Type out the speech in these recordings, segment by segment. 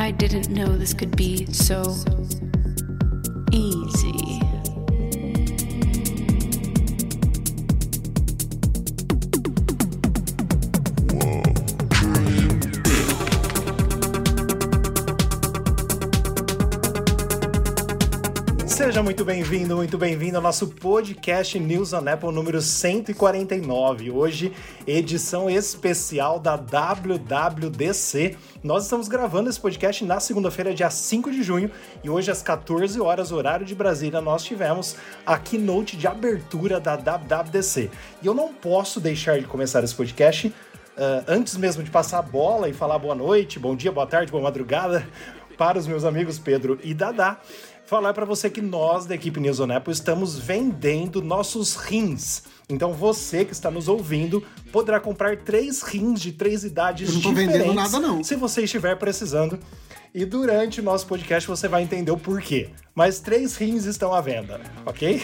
I didn't know this could be so easy. Seja muito bem-vindo, muito bem-vindo ao nosso podcast News on Apple número 149. Hoje, edição especial da WWDC. Nós estamos gravando esse podcast na segunda-feira, dia 5 de junho, e hoje às 14 horas, horário de Brasília, nós tivemos a keynote de abertura da WWDC. E eu não posso deixar de começar esse podcast Uh, antes mesmo de passar a bola e falar boa noite, bom dia, boa tarde, boa madrugada para os meus amigos Pedro e Dadá, falar para você que nós da equipe News on Apple estamos vendendo nossos rins. Então você que está nos ouvindo poderá comprar três rins de três idades Eu não tô diferentes. vendendo nada, não. Se você estiver precisando. E durante o nosso podcast você vai entender o porquê. Mas três rins estão à venda, ok?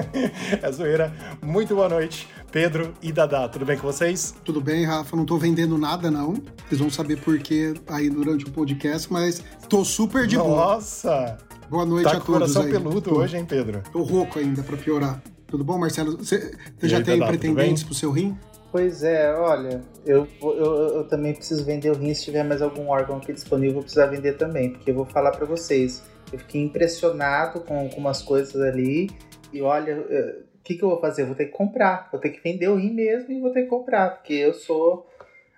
é zoeira. Muito boa noite, Pedro e Dadá. Tudo bem com vocês? Tudo bem, Rafa? Não tô vendendo nada, não. Vocês vão saber por quê aí durante o podcast, mas tô super de boa. Nossa! Boa noite Tá a com o todos coração aí. peludo tô, hoje, hein, Pedro? Tô rouco ainda, pra piorar. Tudo bom, Marcelo? Você você já aí, tem tudo pretendentes pro seu rim? Pois é, olha, eu, eu, eu também preciso vender o rim. Se tiver mais algum órgão aqui disponível, eu vou precisar vender também. Porque eu vou falar pra vocês. Eu fiquei impressionado com, com umas coisas ali. E olha, o que, que eu vou fazer? Eu vou ter que comprar. Vou ter que vender o rim mesmo e vou ter que comprar. Porque eu sou.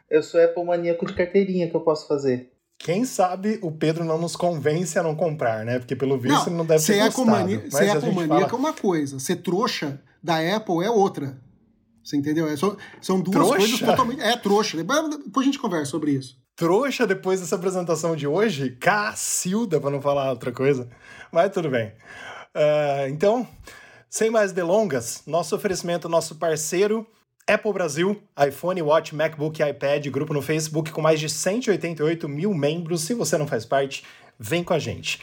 Eu sou Apple maníaco de carteirinha que eu posso fazer. Quem sabe o Pedro não nos convence a não comprar, né? Porque pelo visto ele não deve ser gostado. ser ecomaníaco é fala... uma coisa, ser trouxa da Apple é outra. Você entendeu? É só- são duas Trouxa? coisas totalmente. É trouxa. Depois a gente conversa sobre isso. Trouxa depois dessa apresentação de hoje? Cacilda, pra não falar outra coisa. Mas tudo bem. Ah, então, sem mais delongas, nosso oferecimento, nosso parceiro, Apple Brasil, iPhone, Watch, MacBook iPad, grupo no Facebook com mais de 188 mil membros. Se você não faz parte, vem com a gente.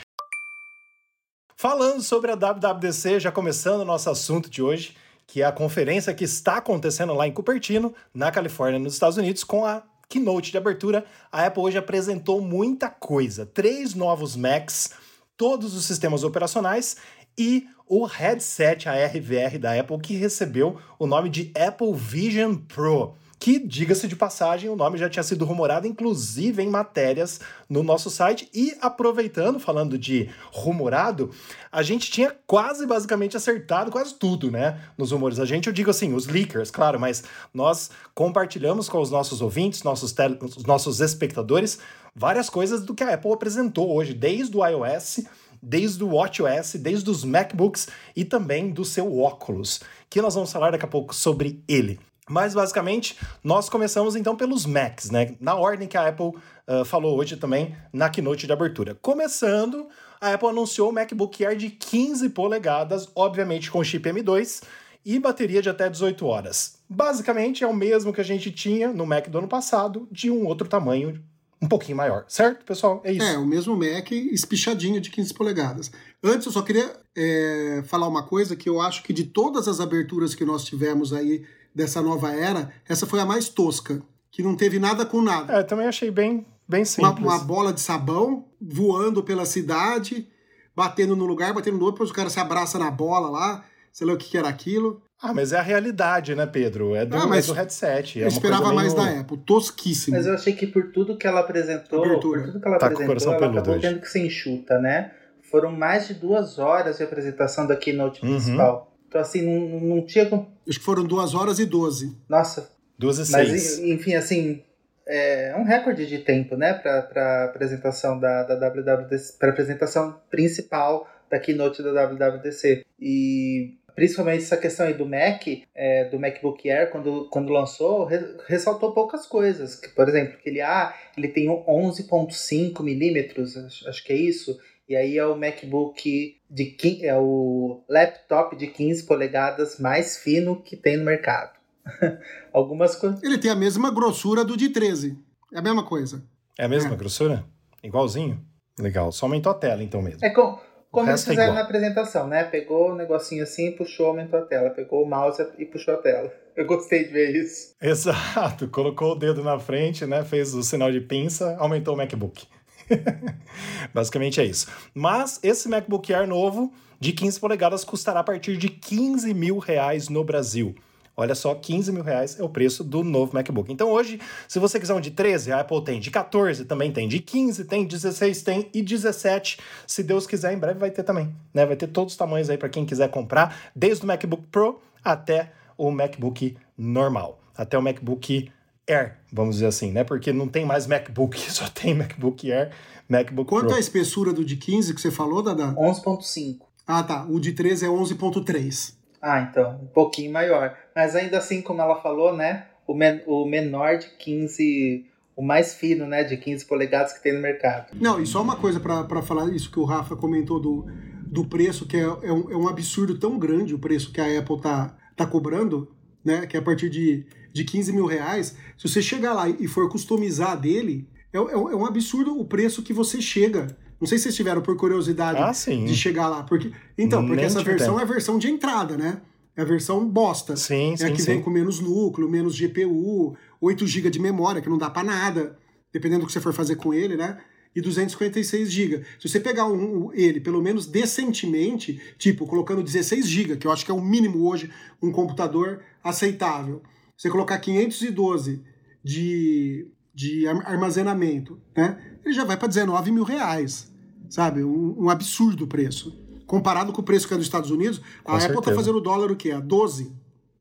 Falando sobre a WWDC, já começando o nosso assunto de hoje, que é a conferência que está acontecendo lá em Cupertino, na Califórnia, nos Estados Unidos, com a keynote de abertura. A Apple hoje apresentou muita coisa: três novos Macs, todos os sistemas operacionais e o headset ARVR da Apple, que recebeu o nome de Apple Vision Pro. Que, diga-se de passagem, o nome já tinha sido rumorado, inclusive em matérias no nosso site. E aproveitando, falando de rumorado, a gente tinha quase basicamente acertado quase tudo, né? Nos rumores. A gente, eu digo assim, os leakers, claro, mas nós compartilhamos com os nossos ouvintes, nossos, tele, os nossos espectadores, várias coisas do que a Apple apresentou hoje, desde o iOS desde o WatchOS, desde os MacBooks e também do seu óculos, que nós vamos falar daqui a pouco sobre ele. Mas basicamente, nós começamos então pelos Macs, né? Na ordem que a Apple ah, falou hoje também na keynote de abertura. Começando, a Apple anunciou o MacBook Air de 15 polegadas, obviamente com chip M2 e bateria de até 18 horas. Basicamente é o mesmo que a gente tinha no Mac do ano passado, de um outro tamanho um pouquinho maior, certo, pessoal? É isso. É, o mesmo Mac espichadinho de 15 polegadas. Antes, eu só queria é, falar uma coisa que eu acho que de todas as aberturas que nós tivemos aí dessa nova era, essa foi a mais tosca, que não teve nada com nada. É, também achei bem, bem Uma, simples. uma bola de sabão voando pela cidade, batendo no lugar, batendo no outro, depois o cara se abraça na bola lá, sei lá o que, que era aquilo. Ah, mas é a realidade, né, Pedro? É do, Ah, mas é do headset. É eu esperava mais meio- da Apple, tosquíssimo. Mas eu achei que por tudo que ela apresentou, Abertura. por tudo que ela Tá apresentou, ela acabou hoje. tendo que ser enxuta, né? Foram mais de duas horas de apresentação da keynote Uhum. principal. Então, assim, não, não tinha. como- Acho que foram duas horas e 12. Nossa, Duas e mas seis. enfim, assim, é um recorde de tempo, né, para para apresentação da, da WWDC, para apresentação principal da keynote da WWDC. E principalmente essa questão aí do Mac, é, do MacBook Air, quando, quando lançou, re- ressaltou poucas coisas. Que, por exemplo, que ele, ah, ele tem 11.5 milímetros, acho, acho que é isso. E aí é o MacBook de quin- é o laptop de 15 polegadas mais fino que tem no mercado. Algumas coisas. Ele tem a mesma grossura do de 13. É a mesma coisa. É a mesma É. grossura? Igualzinho? Legal. Só aumentou a tela, então mesmo. É com, Como eles é fizeram igual. na apresentação, né? Pegou o negocinho assim, puxou, aumentou a tela. Pegou o mouse e puxou a tela. Eu gostei de ver isso. Exato, colocou o dedo na frente, né? Fez o sinal de pinça, aumentou o MacBook. Basicamente é isso. Mas esse MacBook Air novo de 15 polegadas custará a partir de 15 mil reais no Brasil. Olha só, 15 mil reais é o preço do novo MacBook. Então hoje, se você quiser um de 13, a Apple tem de 14, também tem de 15, tem 16, tem e 17. Se Deus quiser, em breve vai ter também. Né? Vai ter todos os tamanhos aí para quem quiser comprar, desde o MacBook Pro até o MacBook normal, até o MacBook Air, vamos dizer assim, né? Porque não tem mais MacBook, só tem MacBook Air, MacBook Quanto Pro. à espessura do de 15 que você falou, Dada? 11.5. Ah, tá. O de 13 é 11.3. Ah, então, um pouquinho maior. Mas ainda assim, como ela falou, né? O, men o menor de 15, o mais fino, né? De 15 polegadas que tem no mercado. Não, e só uma coisa para falar isso que o Rafa comentou do, do preço, que é, é, um, é um absurdo tão grande o preço que a Apple tá, tá cobrando, né? Que é a partir de, de 15 mil reais. Se você chegar lá e for customizar dele, é, é, é um absurdo o preço que você chega. Não sei se vocês tiveram por curiosidade Ah, de chegar lá. Porque, então, porque Nem essa versão tempo. é a versão de entrada, né? É a versão bosta. Sim, é sim, a que sim. vem com menos núcleo, menos GPU, 8 GB de memória, que não dá pra nada, dependendo do que você for fazer com ele, né? E 256 GB. Se você pegar um- ele, pelo menos decentemente, tipo, colocando 16 GB, que eu acho que é o mínimo hoje um computador aceitável. Você colocar 512 de, de ar- armazenamento, né? Ele já vai para 19 mil reais, sabe? Um, um absurdo o preço. Comparado com o preço que é dos Estados Unidos, a Com Apple tá certeza. fazendo o dólar o quê? A 12?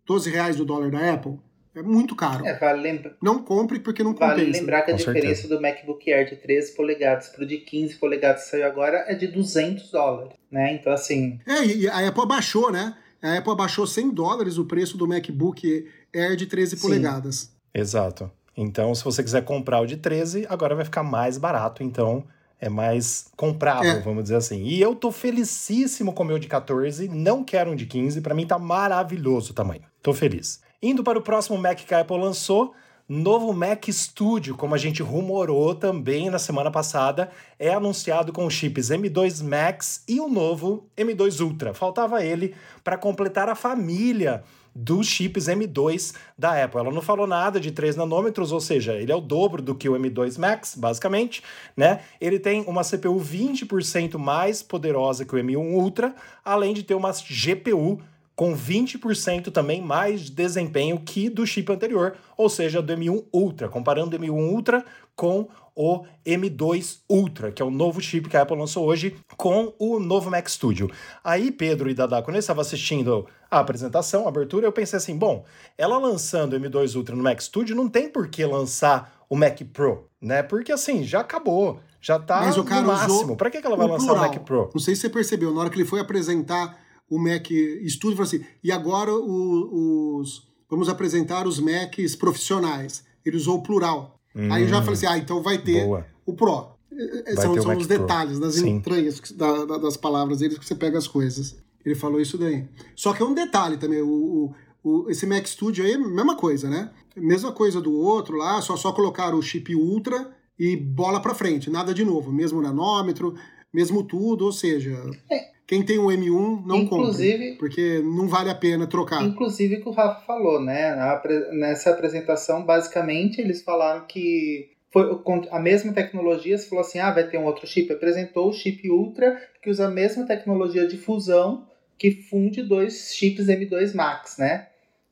12 reais do dólar da Apple? É muito caro. É, vale, lembra Não compre porque não vale compensa. lembrar que a Com diferença do MacBook Air de 13 polegadas pro de 15 polegadas que saiu agora é de 200 dólares, né? Então, assim, É, e a Apple abaixou, né? A Apple abaixou 100 dólares o preço do MacBook Air de 13 Sim. polegadas. Exato. Então, se você quiser comprar o de 13, agora vai ficar mais barato, então é mais comprável, É. vamos dizer assim. E eu tô felicíssimo com o meu de 14, não quero um de 15, pra mim tá maravilhoso o tamanho. Tô feliz. Indo para o próximo Mac que a Apple lançou, novo Mac Studio, como a gente rumorou também na semana passada, é anunciado com os chips M2 Max e o novo M2 Ultra. Faltava ele para completar a família dos chips M2 da Apple. Ela não falou nada de 3 nanômetros, ou seja, ele é o dobro do que o M2 Max, basicamente, né? Ele tem uma CPU 20% mais poderosa que o M1 Ultra, além de ter uma GPU com 20% também mais desempenho que do chip anterior, ou seja, do M1 Ultra, comparando o M1 Ultra com o M2 Ultra, que é o novo chip que a Apple lançou hoje com o novo Mac Studio. Aí, Pedro e Dada, quando eu estava assistindo a apresentação, a abertura, eu pensei assim, bom, ela lançando o M2 Ultra no Mac Studio, não tem por que lançar o Mac Pro, né? Porque assim, já acabou, já tá Mas o cara no máximo. Para que, ela vai lançar plural. o Mac Pro? Não sei se você percebeu, na hora que ele foi apresentar o Mac Studio, falou assim, e agora o- os... Vamos apresentar os Macs profissionais. Ele usou o plural. Aí eu já falei assim, ah, então vai ter Hum. Boa. o Pro. É, Vai São, são os Pro. detalhes, das Sim. entranhas que- da- da- das palavras deles que você pega as coisas. Ele falou isso daí. Só que é um detalhe também, o, o- o- esse Mac Studio aí é mesma coisa, né? Mesma coisa do outro lá, só, só colocar o chip Ultra e bola pra frente, nada de novo. Mesmo nanômetro, mesmo tudo, ou seja, quem tem um M1 não Inclusive- compra, porque não vale a pena trocar. Inclusive o que o Rafa falou, né? Nessa apresentação, basicamente, eles falaram que foi a mesma tecnologia, se falou assim, ah, vai ter um outro chip. Apresentou o chip Ultra, que usa a mesma tecnologia de fusão que funde dois chips M2 Max, né?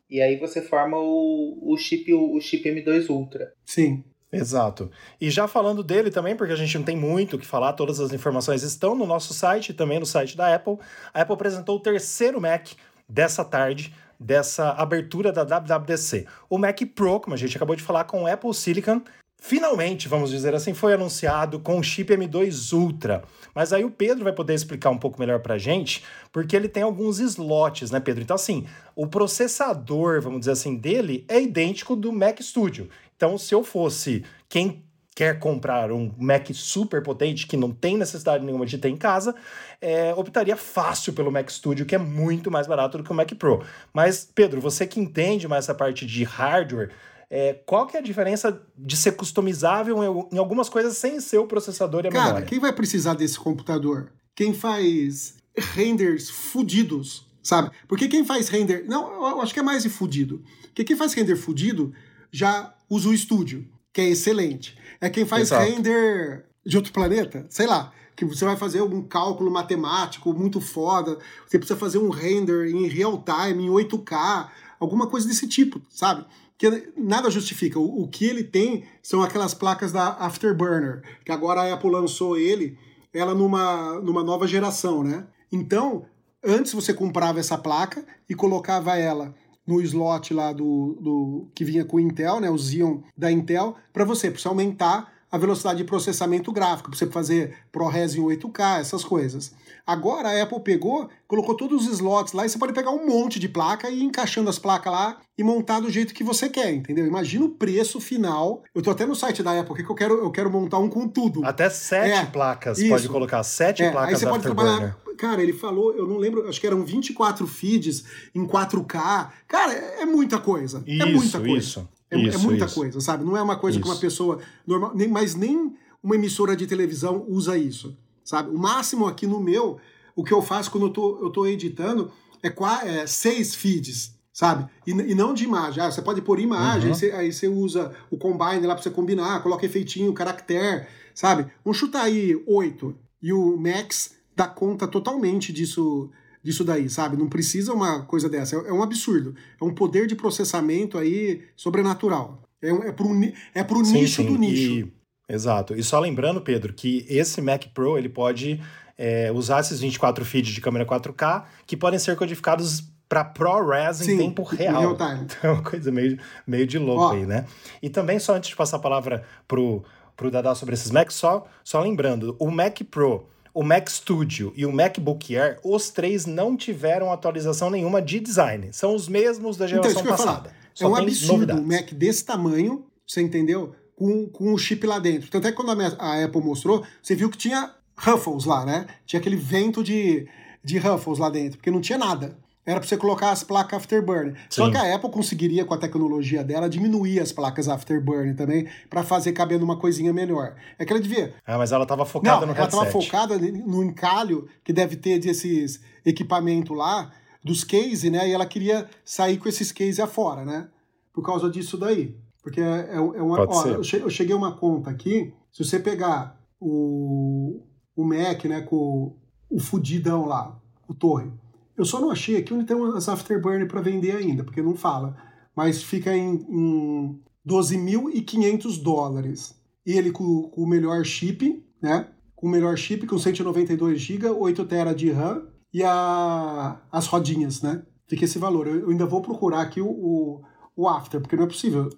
E aí você forma o, o, chip, o chip M2 Ultra. Sim. Exato. E já falando dele também, porque a gente não tem muito o que falar, todas as informações estão no nosso site e também no site da Apple. A Apple apresentou o terceiro Mac dessa tarde, dessa abertura da WWDC. O Mac Pro, como a gente acabou de falar, com o Apple Silicon. Finalmente, vamos dizer assim, foi anunciado com o chip M2 Ultra. Mas aí o Pedro vai poder explicar um pouco melhor pra gente, porque ele tem alguns slots, né, Pedro? Então, assim, o processador, vamos dizer assim, dele é idêntico do Mac Studio. Então, se eu fosse quem quer comprar um Mac super potente que não tem necessidade nenhuma de ter em casa, é, optaria fácil pelo Mac Studio, que é muito mais barato do que o Mac Pro. Mas, Pedro, você que entende mais essa parte de hardware, é, qual que é a diferença de ser customizável em, algumas coisas sem ser o processador e a Cara, memória? quem vai precisar desse computador? quem faz renders fudidos, sabe? Porque quem faz render. Não, eu acho que é mais de fudido. Porque quem faz render fudido já usa o estúdio, que é excelente. É quem faz Exato. render de outro planeta, sei lá. Que você vai fazer um cálculo matemático muito foda, você precisa fazer um render em real time, em 8K, alguma coisa desse tipo, sabe? Que nada justifica. O, o que ele tem são aquelas placas da Afterburner, que agora a Apple lançou ele, ela numa, numa nova geração, né? Então, antes você comprava essa placa e colocava ela no slot lá do, do que vinha com o Intel, né, o Xeon da Intel, para você, para você aumentar a velocidade de processamento gráfico, para você fazer ProRes em 8K, essas coisas. Agora a Apple pegou, colocou todos os slots lá e você pode pegar um monte de placa e ir encaixando as placas lá e montar do jeito que você quer, entendeu? Imagina o preço final. Eu tô até no site da Apple, que eu quero, eu quero montar um com tudo. Até sete É, placas. isso. Pode colocar sete É, placas aí você pode trabalhar. Cara, ele falou, eu não lembro, acho que eram 24 feeds em 4K. Cara, é é muita coisa. é Isso, muita coisa. isso, É, é isso, muita isso. coisa, sabe? Não é uma coisa que uma Isso. pessoa normal, nem, mas nem uma emissora de televisão usa isso, sabe? O máximo aqui no meu, o que eu faço quando eu tô, eu tô editando é, é seis feeds, sabe? E, e não de imagem. Ah, você pode pôr imagem, Uhum. aí, você, aí você usa o combine lá pra você combinar, coloca efeitinho, caractere, sabe? Vamos chutar aí oito. E o Max dá conta totalmente disso disso daí, sabe? Não precisa uma coisa dessa. É, é um absurdo. É um poder de processamento aí sobrenatural. É, é pro, é pro Sim, nicho sim, do nicho. e- exato. E só lembrando, Pedro, que esse Mac Pro ele pode é, usar esses 24 feeds de câmera 4K que podem ser codificados para ProRes em Sim, tempo em real. real time. Então é uma coisa meio, meio de louco Ó. aí, né? E também, só antes de passar a palavra pro, pro Dadá sobre esses Macs, só, só lembrando, o Mac Pro, o Mac Studio e o MacBook Air, os três não tiveram atualização nenhuma de design. São os mesmos da Então, geração falar. passada. É um absurdo novidades. um Mac desse tamanho, você entendeu? Com, com o chip lá dentro. Tanto é que quando a, minha- a Apple mostrou, você viu que tinha Ruffles lá, né? Tinha aquele vento de, de Ruffles lá dentro, porque não tinha nada. Era pra você colocar as placas Afterburner. Só que a Apple conseguiria, com a tecnologia dela, diminuir as placas Afterburner também, pra fazer caber numa coisinha melhor. É que ela devia. Ah, mas ela tava focada Não, no ela estava focada no encalho que deve ter desses equipamentos lá, dos case, né? E ela queria sair com esses case afora, né? Por causa disso daí. Porque é, é, é uma. Pode Ó, eu che- eu cheguei a uma conta aqui. Se você pegar o, o Mac, né, com o fudidão lá, o Torre. Eu só não achei aqui onde tem umas Afterburner para vender ainda, porque não fala. Mas fica em, em 12.500 dólares. E ele com, com o melhor chip, né? Com o melhor chip, com 192 GB, 8 TB de RAM e a, as rodinhas, né? Fica esse valor. Eu, eu ainda vou procurar aqui o, o, o After, porque não é possível.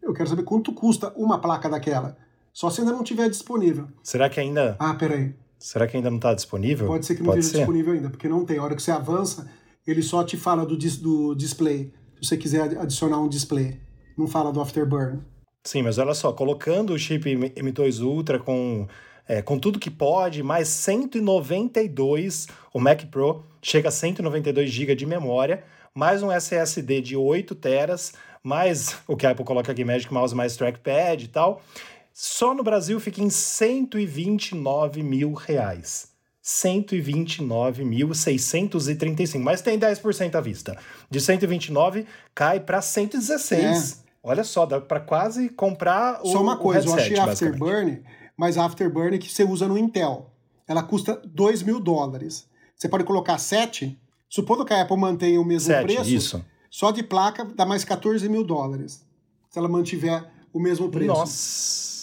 Eu quero saber quanto custa uma placa daquela. Só se ainda não tiver disponível. Será que ainda, Ah, peraí. Será que ainda não tá disponível? Pode ser que não Pode esteja ser. disponível ainda, porque não tem. A hora que você avança, ele só te fala do, dis- do display. Se você quiser adi- adicionar um display. Não fala do Afterburn. Sim, mas olha só, colocando o chip M- M2 Ultra com, é, com tudo que pode, mais 192, o Mac Pro chega a 192 GB de memória, mais um SSD de 8 teras, mais o que a Apple coloca aqui, Magic Mouse mais trackpad e tal. Só no Brasil fica em 129 mil reais. 129.635, mas tem 10% à vista. De 129 cai para 116. Olha só, dá para quase comprar o É. Só uma coisa, eu headset, achei a basicamente. Afterburn, mas Afterburn que você usa no Intel. Ela custa 2 mil dólares. Você pode colocar 7, supondo que a Apple mantenha o mesmo Sete, preço, isso. só de placa dá mais 14 mil dólares. Se ela mantiver o mesmo preço. Nossa,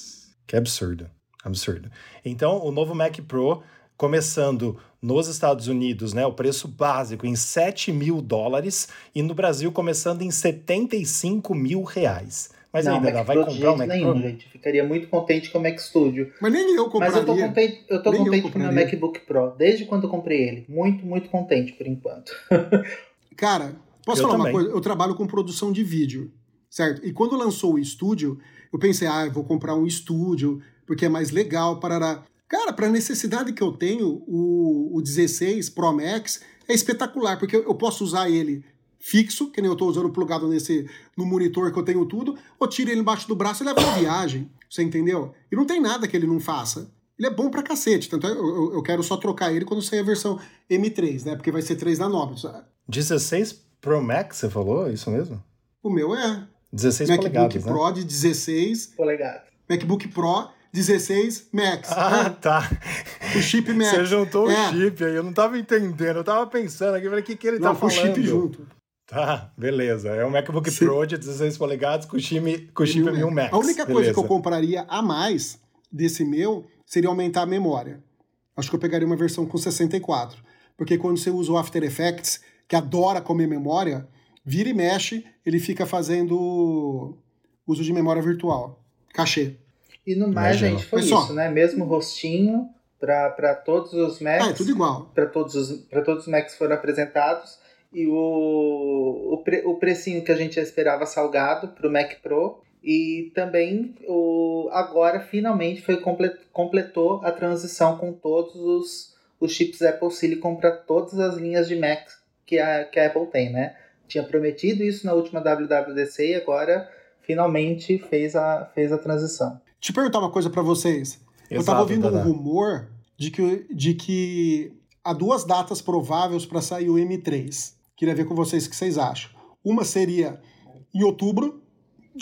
que absurdo, absurdo. Então, o novo Mac Pro, começando nos Estados Unidos, né, o preço básico em 7 mil dólares e no Brasil começando em 75 mil reais. Mas não, ainda Mac vai Pro comprar o jeito Mac nenhum, Pro? gente. Ficaria muito contente com o Mac Studio. Mas nem eu Mas compraria. eu tô contente, eu tô Nem contente com o meu. MacBook Pro, desde quando eu comprei ele. Muito, muito contente por enquanto. Cara, posso Eu falar também. uma coisa? Eu trabalho com produção de vídeo, certo? E quando lançou o estúdio, eu pensei, ah, eu vou comprar um estúdio, porque é mais legal, parará. Cara, para a necessidade que eu tenho, o, o 16 Pro Max é espetacular, porque eu, eu posso usar ele fixo, que nem eu estou usando plugado nesse no monitor que eu tenho tudo, ou tiro ele embaixo do braço e levo na viagem, você entendeu? E não tem nada que ele não faça. Ele é bom pra cacete, tanto é, eu, eu quero só trocar ele quando sair a versão M3, né? Porque vai ser 3 nanômetros. 16 Pro Max, você falou? Isso mesmo? O meu é. 16 MacBook polegadas, né? Pro de 16, Polegado. MacBook Pro 16 Max. Ah, né? tá. O chip Max. Você juntou É. o chip aí, eu não tava entendendo. Eu tava pensando aqui, falei, o que, que ele Não, tá com o falando? chip junto. Tá, beleza. É um MacBook Sim. Pro de 16 polegadas com chip, com chip Mil 1000 Max. A única coisa que eu Beleza. compraria a mais desse meu seria aumentar a memória. Acho que eu pegaria uma versão com 64. Porque quando você usa o After Effects, que adora comer memória, vira e mexe, ele fica fazendo uso de memória virtual. Cachê. E no mais, Imagino. gente, foi Mas só. isso, né? Mesmo rostinho para todos os Macs. Ah, é tudo igual. para todos os para todos os Macs foram apresentados e o, o, pre, o precinho que a gente esperava salgado para o Mac Pro e também o agora finalmente foi comple, completou a transição com todos os, os chips Apple Silicon para todas as linhas de Mac que a, que a Apple tem, né? Tinha prometido isso na última WWDC e agora finalmente fez a, fez a transição. Te perguntar uma coisa pra vocês. eu Exato, tava ouvindo um Dada. rumor de que, de que há duas datas prováveis para sair o M3. Queria ver com vocês o que vocês acham. Uma seria em outubro,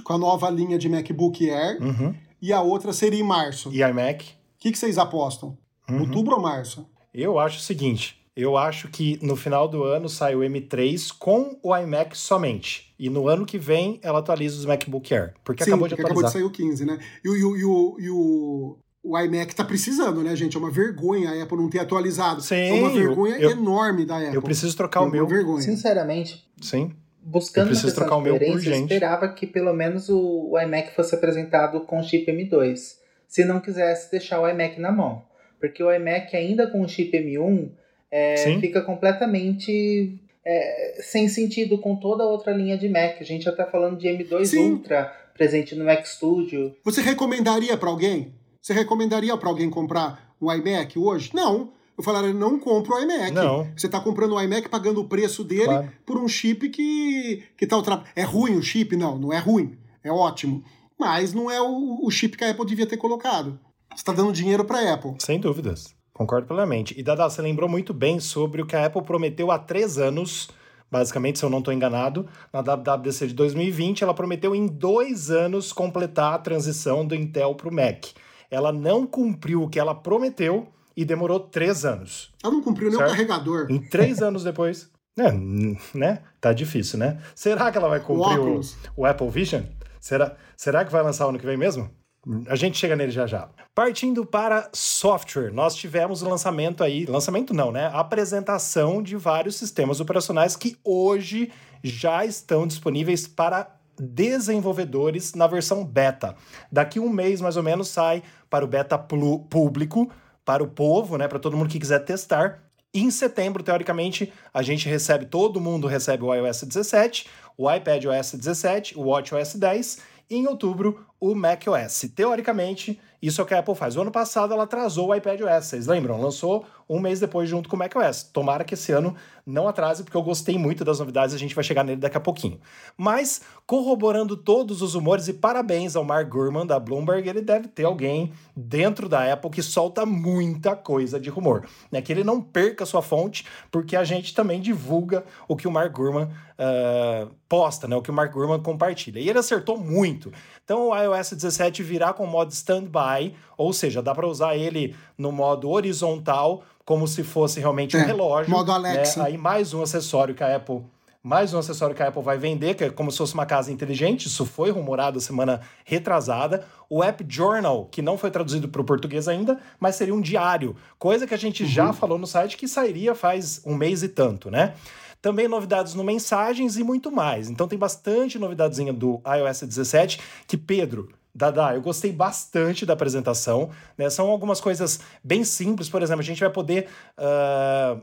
com a nova linha de MacBook Air, Uhum. e a outra seria em março. O E iMac? que, que vocês apostam? Uhum. Outubro ou março? Eu acho o seguinte. Eu acho que no final do ano sai o M3 com o iMac somente. E no ano que vem ela atualiza os MacBook Air. Porque Sim, acabou de porque acabou de atualizar. sair o 15, né? E, o- e o- e o, e o, o iMac tá precisando, né, gente? É uma vergonha a Apple não ter atualizado. Sim, é uma vergonha eu- enorme da Apple. Eu preciso trocar é o meu. vergonha. Sinceramente, Sim. buscando Eu preciso trocar o meu eu urgente. esperava que pelo menos o, o iMac fosse apresentado com chip M2, se não quisesse deixar o iMac na mão. Porque o iMac ainda com o chip M1 é, fica completamente é, sem sentido com toda a outra linha de Mac. A gente já está falando de M2 Sim. Ultra presente no Mac Studio. Você recomendaria para alguém? Você recomendaria para alguém comprar um iMac hoje? Não. Eu falaria, não compra o iMac. Não. Você está comprando o iMac pagando o preço dele Claro. por um chip que, que tá ultra... É ruim o chip? Não, não é ruim. É ótimo. Mas não é o, o chip que a Apple devia ter colocado. Você está dando dinheiro para a Apple. Sem dúvidas. Concordo plenamente. E Dada, você lembrou muito bem sobre o que a Apple prometeu há três anos, basicamente, se eu não estou enganado, na WWDC de 2020, ela prometeu em dois anos completar a transição do Intel para o Mac. Ela não cumpriu o que ela prometeu e demorou três anos. Ela não cumpriu nem o Certo. carregador. Em três anos depois. É, né? Tá difícil, né? Será que ela vai cumprir o, óculos. o Apple Vision? Será, será que vai lançar ano que vem mesmo? A gente chega nele já já. Partindo para software, nós tivemos o lançamento aí, lançamento não, né? Apresentação de vários sistemas operacionais que hoje já estão disponíveis para desenvolvedores na versão beta. Daqui um mês, mais ou menos, sai para o beta público, para o povo, né? Para todo mundo que quiser testar. E em setembro, teoricamente, a gente recebe, todo mundo recebe o iOS 17, o iPad OS 17, o WatchOS 10 e em outubro o macOS. Teoricamente, isso é o que a Apple faz. O ano passado ela atrasou o iPad OS, vocês lembram? Lançou um mês depois junto com o macOS. Tomara que esse ano não atrase, porque eu gostei muito das novidades, a gente vai chegar nele daqui a pouquinho. Mas, corroborando todos os rumores, e parabéns ao Mark Gurman da Bloomberg, ele deve ter alguém dentro da Apple que solta muita coisa de rumor. Né? Que ele não perca sua fonte, porque a gente também divulga o que o Mark Gurman ah, posta, né? o que o Mark Gurman compartilha. E ele acertou muito. Então o iOS 17 virá com o modo standby, ou seja, dá para usar ele no modo horizontal, como se fosse realmente um É, relógio. modo Alexa. né? Aí mais um acessório que a Apple mais um acessório que a Apple vai vender, que é como se fosse uma casa inteligente, isso foi rumorado semana retrasada. O App Journal, que não foi traduzido para o português ainda, mas seria um diário, coisa que a gente já falou no site que sairia faz um mês e tanto, né? Também novidades no Mensagens e muito mais. Então tem bastante novidadezinha do iOS 17 que, Pedro, Dada, eu gostei bastante da apresentação. Né? São algumas coisas bem simples. Por exemplo, a gente vai poder ah,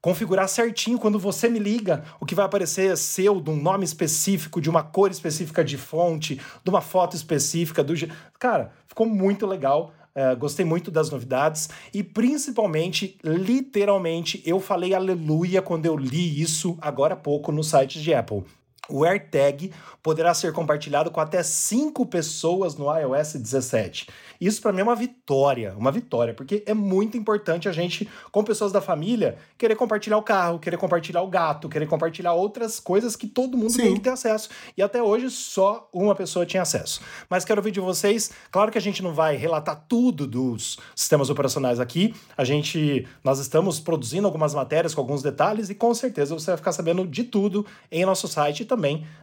configurar certinho quando você me liga. O que vai aparecer é seu, de um nome específico, de uma cor específica de fonte, de uma foto específica. do Cara, ficou muito legal. É, gostei muito das novidades e principalmente, literalmente, eu falei aleluia quando eu li isso agora há pouco no site de Apple. O AirTag poderá ser compartilhado com até cinco pessoas no iOS 17. Isso para mim é uma vitória, uma vitória, porque é muito importante a gente, com pessoas da família, querer compartilhar o carro, querer compartilhar o gato, querer compartilhar outras coisas que todo mundo Sim. tem que ter acesso. E até hoje só uma pessoa tinha acesso. Mas quero ouvir de vocês, claro que a gente não vai relatar tudo dos sistemas operacionais aqui. A gente, nós estamos produzindo algumas matérias com alguns detalhes e com certeza você vai ficar sabendo de tudo em nosso site e também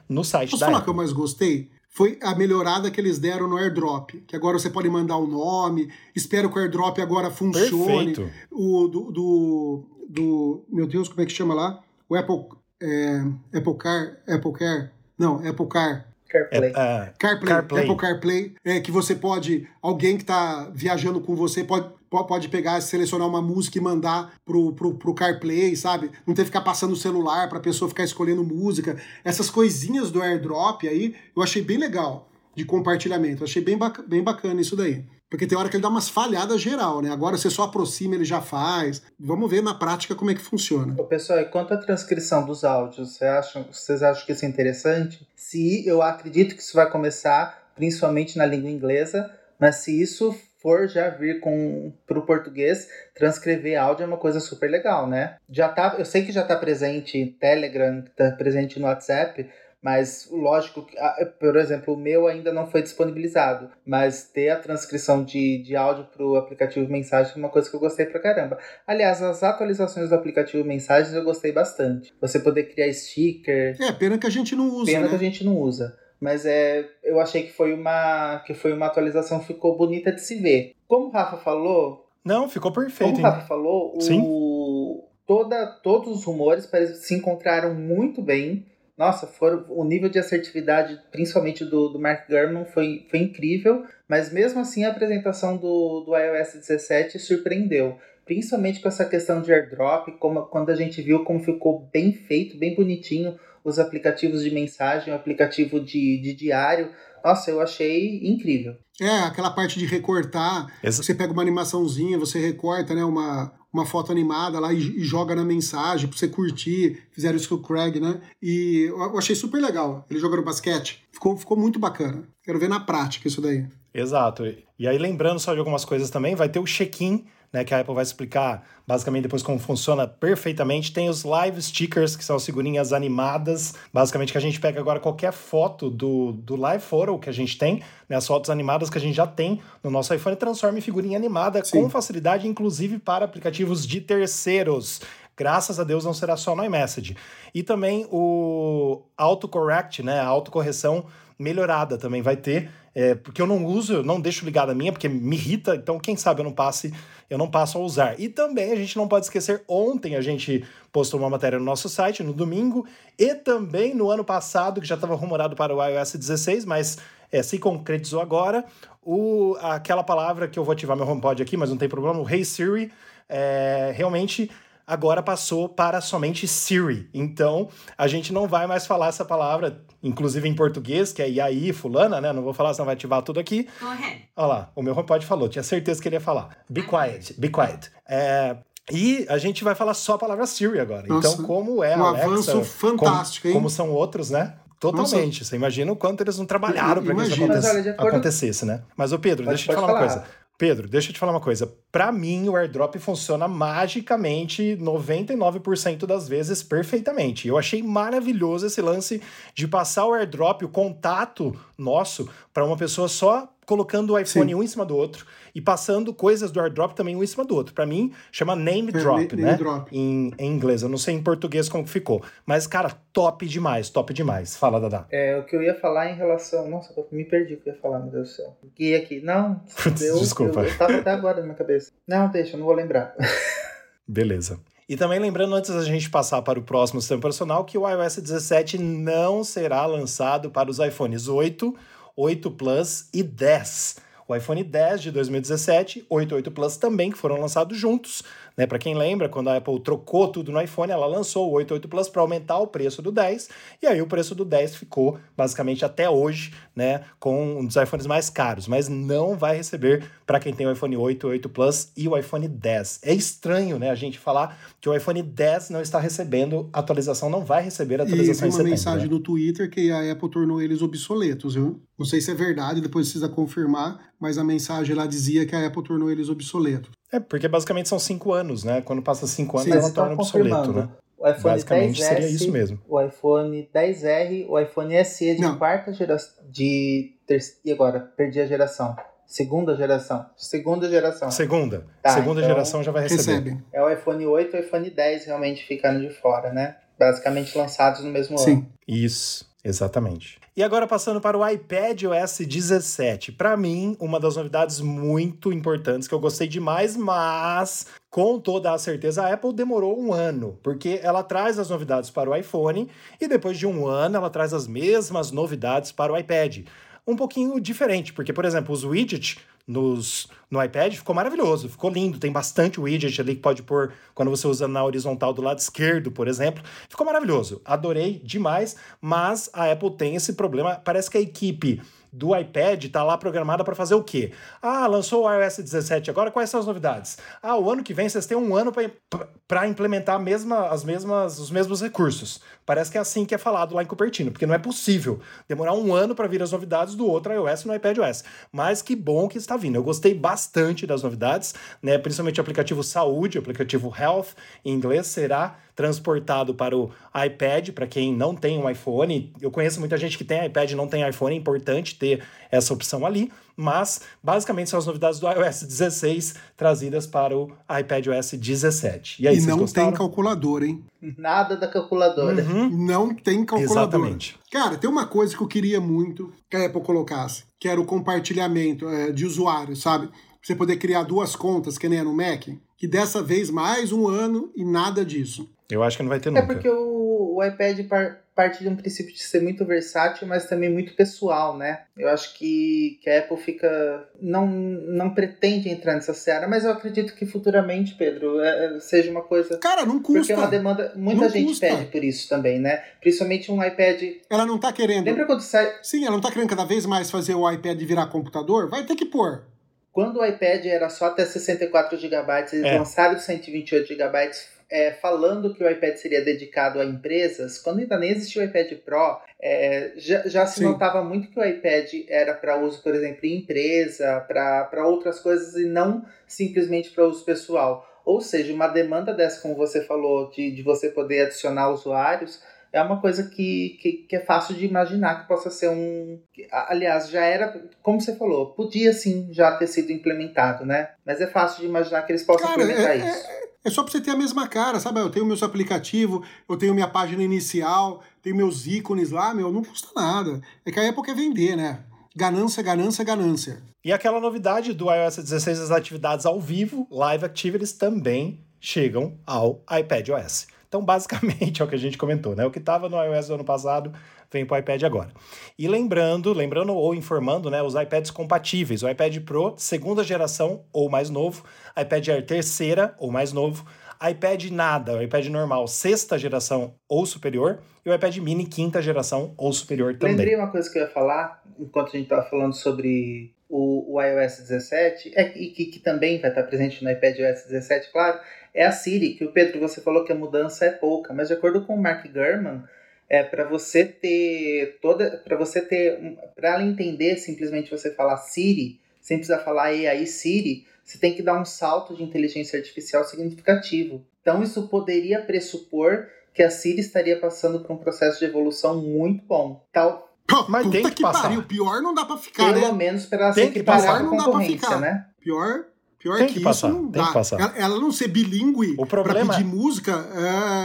no site Posso da falar Apple. que eu mais gostei? foi a melhorada que eles deram no airdrop, que agora você pode mandar o um nome, espero que o airdrop agora funcione. Perfeito. O do, do, do, meu Deus, como é que chama lá? O Apple, é, Apple Car, Apple Car, não, Apple Car. CarPlay. É, uh, CarPlay, CarPlay, Apple CarPlay, é, que você pode, alguém que está viajando com você pode pode pegar, selecionar uma música e mandar pro, pro, pro CarPlay, sabe? Não ter que ficar passando o celular pra pessoa ficar escolhendo música. Essas coisinhas do airdrop aí, eu achei bem legal de compartilhamento. Eu achei bem, bacana, bem bacana isso daí. Porque tem hora que ele dá umas falhadas geral, né? Agora você só aproxima, ele já faz. Vamos ver na prática como é que funciona. Ô, pessoal, e quanto à transcrição dos áudios, vocês acham, vocês acham que isso é interessante? Se eu acredito que isso vai começar, principalmente na língua inglesa, mas se isso for já vir com pro português, transcrever áudio é uma coisa super legal, né? Já tá, eu sei que já tá presente em Telegram, tá presente no WhatsApp, mas lógico que, por exemplo, o meu ainda não foi disponibilizado, mas ter a transcrição de, de áudio para o aplicativo Mensagens foi uma coisa que eu gostei pra caramba. Aliás, as atualizações do aplicativo Mensagens eu gostei bastante. Você poder criar sticker. É, pena que a gente não usa. Pena né? que a gente não usa mas é, eu achei que foi uma que foi uma atualização ficou bonita de se ver. Como o Rafa falou, não, ficou perfeito. Como o Rafa falou, o, toda, todos os rumores se encontraram muito bem. Nossa, foram, o nível de assertividade, principalmente do, do Mark Gurman, foi, foi incrível, mas mesmo assim a apresentação do, do iOS 17 surpreendeu. Principalmente com essa questão de airdrop, como, quando a gente viu como ficou bem feito, bem bonitinho os aplicativos de mensagem, o aplicativo de, de diário. Nossa, eu achei incrível. É, aquela parte de recortar. Essa... Você pega uma animaçãozinha, você recorta, né, uma, uma foto animada lá e, e joga na mensagem pra você curtir. Fizeram isso com o Craig, né? E eu, achei super legal. Ele jogando basquete. Ficou, ficou muito bacana. Quero ver na prática isso daí. Exato. E aí, lembrando só de algumas coisas também, vai ter o check-in né, que a Apple vai explicar basicamente depois como funciona perfeitamente. Tem os live stickers, que são as figurinhas animadas, basicamente que a gente pega agora qualquer foto do, do live photo que a gente tem, né, as fotos animadas que a gente já tem no nosso iPhone, e transforma em figurinha animada Sim. com facilidade, inclusive para aplicativos de terceiros. Graças a Deus não será só no iMessage. E também o autocorrect, né, a autocorreção melhorada também vai ter, é, porque eu não uso, eu não deixo ligada a minha, porque me irrita, então quem sabe eu não passe, eu não passo a usar. E também a gente não pode esquecer, ontem a gente postou uma matéria no nosso site, no domingo, e também no ano passado, que já estava rumorado para o iOS 16, mas é, se concretizou agora, o, aquela palavra que eu vou ativar meu HomePod aqui, mas não tem problema, o Hey Siri, é, realmente agora passou para somente Siri. Então, a gente não vai mais falar essa palavra, inclusive em português, que é e aí, fulana, né? Não vou falar, senão vai ativar tudo aqui. Go ahead. Olha lá, o meu HomePod falou, tinha certeza que ele ia falar. Be quiet, be quiet. É, e a gente vai falar só a palavra Siri agora. Nossa, então, como é um Alexa, avanço fantástico, como, hein? Como são outros, né? Totalmente. Nossa. Você imagina o quanto eles não trabalharam para que isso acontecesse, acontecesse, né? Mas, ô Pedro, pode, deixa eu te falar, falar uma coisa. Pedro, deixa eu te falar uma coisa. Para mim, o airdrop funciona magicamente 99% das vezes perfeitamente. Eu achei maravilhoso esse lance de passar o airdrop, o contato nosso, para uma pessoa só colocando o iPhone Sim. um em cima do outro e passando coisas do AirDrop também um em cima do outro. Para mim, chama name é, drop, name, né? drop. Em, em, inglês. Eu não sei em português como que ficou. Mas, cara, top demais, top demais. Fala, Dada. É, o que eu ia falar em relação... Nossa, eu me perdi o que eu ia falar, meu Deus do céu. E aqui, não... Eu, Desculpa. Eu, eu tava até agora na minha cabeça. Não, deixa, eu não vou lembrar. Beleza. E também lembrando, antes da gente passar para o próximo sistema operacional, que o iOS 17 não será lançado para os iPhones 8, 8 Plus e 10. o iPhone 10 de 2017, 8 8 Plus também, que foram lançados juntos. Né? Para quem lembra, quando a Apple trocou tudo no iPhone, ela lançou o 8 8 Plus para aumentar o preço do 10, e aí o preço do 10 ficou basicamente até hoje, né, com um dos iPhones mais caros, mas não vai receber para quem tem o iPhone 8, 8 Plus e o iPhone 10. É estranho, né, a gente falar que o iPhone 10 não está recebendo atualização, não vai receber atualização e em setembro. uma mensagem né? no Twitter que a Apple tornou eles obsoletos, viu? Não sei se é verdade, depois precisa confirmar, mas a mensagem lá dizia que a Apple tornou eles obsoletos. É, porque basicamente são cinco anos, né? Quando passa cinco anos, Sim, ela torna obsoleto, né? O iPhone Basicamente 10S, seria isso mesmo. O iPhone 10R, o iPhone SE de Não. quarta geração. De ter... E agora? Perdi a geração. Segunda geração. Segunda geração. Segunda. Tá, Segunda então geração já vai receber. Recebem. É o iPhone 8 e o iPhone 10 realmente ficando de fora, né? Basicamente lançados no mesmo ano. Sim. Isso, exatamente. E agora passando para o iPad OS 17. Para mim, uma das novidades muito importantes que eu gostei demais, mas com toda a certeza a Apple demorou um ano, porque ela traz as novidades para o iPhone e depois de um ano ela traz as mesmas novidades para o iPad. Um pouquinho diferente, porque, por exemplo, os widgets nos, no iPad ficou maravilhoso, ficou lindo, tem bastante widget ali que pode pôr quando você usa na horizontal do lado esquerdo, por exemplo. Ficou maravilhoso, adorei demais, mas a Apple tem esse problema, parece que a equipe do iPad está lá programada para fazer o quê? Ah, lançou o iOS 17 agora, quais são as novidades? Ah, o ano que vem vocês têm um ano para implementar mesma, as mesmas, os mesmos recursos. Parece que é assim que é falado lá em Cupertino, porque não é possível demorar um ano para vir as novidades do outro iOS no iPad OS. Mas que bom que está vindo. Eu gostei bastante das novidades, né? Principalmente o aplicativo Saúde, o aplicativo Health em inglês será transportado para o iPad, para quem não tem um iPhone. Eu conheço muita gente que tem iPad e não tem iPhone, é importante ter essa opção ali, mas basicamente são as novidades do iOS 16 trazidas para o iPad OS 17. E aí, e não gostaram? tem calculador, hein? Nada da calculadora. Uhum. Não tem calculador. Exatamente. Cara, tem uma coisa que eu queria muito que a Apple colocasse, que era o compartilhamento é, de usuários, sabe? Pra você poder criar duas contas, que nem é no Mac, que dessa vez mais um ano e nada disso. Eu acho que não vai ter É nunca. porque o, o iPad par, parte de um princípio de ser muito versátil, mas também muito pessoal, né? Eu acho que, que a Apple fica. Não, não pretende entrar nessa seara, mas eu acredito que futuramente, Pedro, é- é- seja uma coisa. Cara, não Porque custa. é uma demanda. Muita Não gente custa. pede por isso também, né? Principalmente um iPad. Ela não tá querendo. Lembra quando sai. Sim, ela não tá querendo cada vez mais fazer o iPad virar computador? Vai ter que pôr. Quando o iPad era só até 64 GB, eles É. lançaram 128 GB, é, falando que o iPad seria dedicado a empresas. Quando ainda nem existia o iPad Pro, é, já, já se Sim. notava muito que o iPad era para uso, por exemplo, em empresa, para outras coisas e não simplesmente para uso pessoal. Ou seja, uma demanda dessa, como você falou, de, de você poder adicionar usuários, é uma coisa que, que, que é fácil de imaginar que possa ser um. Aliás, já era, como você falou, podia sim já ter sido implementado, né? Mas é fácil de imaginar que eles possam Cara, implementar é- isso. É só pra você ter a mesma cara, sabe? Eu tenho meus aplicativos, eu tenho minha página inicial, tenho meus ícones lá, meu, não custa nada. É que a Apple quer vender, né? Ganância, ganância, ganância. E aquela novidade do iOS 16, as atividades ao vivo, Live Activities, também chegam ao iPad OS. Então, basicamente, é o que a gente comentou, né? O que estava no iOS do ano passado vem para o iPad agora. E lembrando, lembrando ou informando, né, os iPads compatíveis, o iPad Pro segunda geração ou mais novo, iPad Air terceira ou mais novo, iPad nada, iPad normal sexta geração ou superior e o iPad mini quinta geração ou superior também. Lembrei uma coisa que eu ia falar, enquanto a gente estava falando sobre o, o iOS 17, é, e que, que também vai estar presente no iPad OS 17, claro, é a Siri, que o Pedro, você falou que a mudança é pouca, mas de acordo com o Mark Gurman, é para você ter toda, para você ter, para ela entender simplesmente você falar Siri, sem precisar falar e aí Siri, você tem que dar um salto de inteligência artificial significativo. Então isso poderia pressupor que a Siri estaria passando por um processo de evolução muito bom. Tal, Mas Puta tem que que passar. pariu, pior não dá pra ficar, pelo né? menos para ela Tem ser que passar. Não dá pra concorrência, ficar. né? Pior, pior Tem que, que isso passar, não tem dá. que passar. Ela, ela não ser bilíngue O pra problema pedir música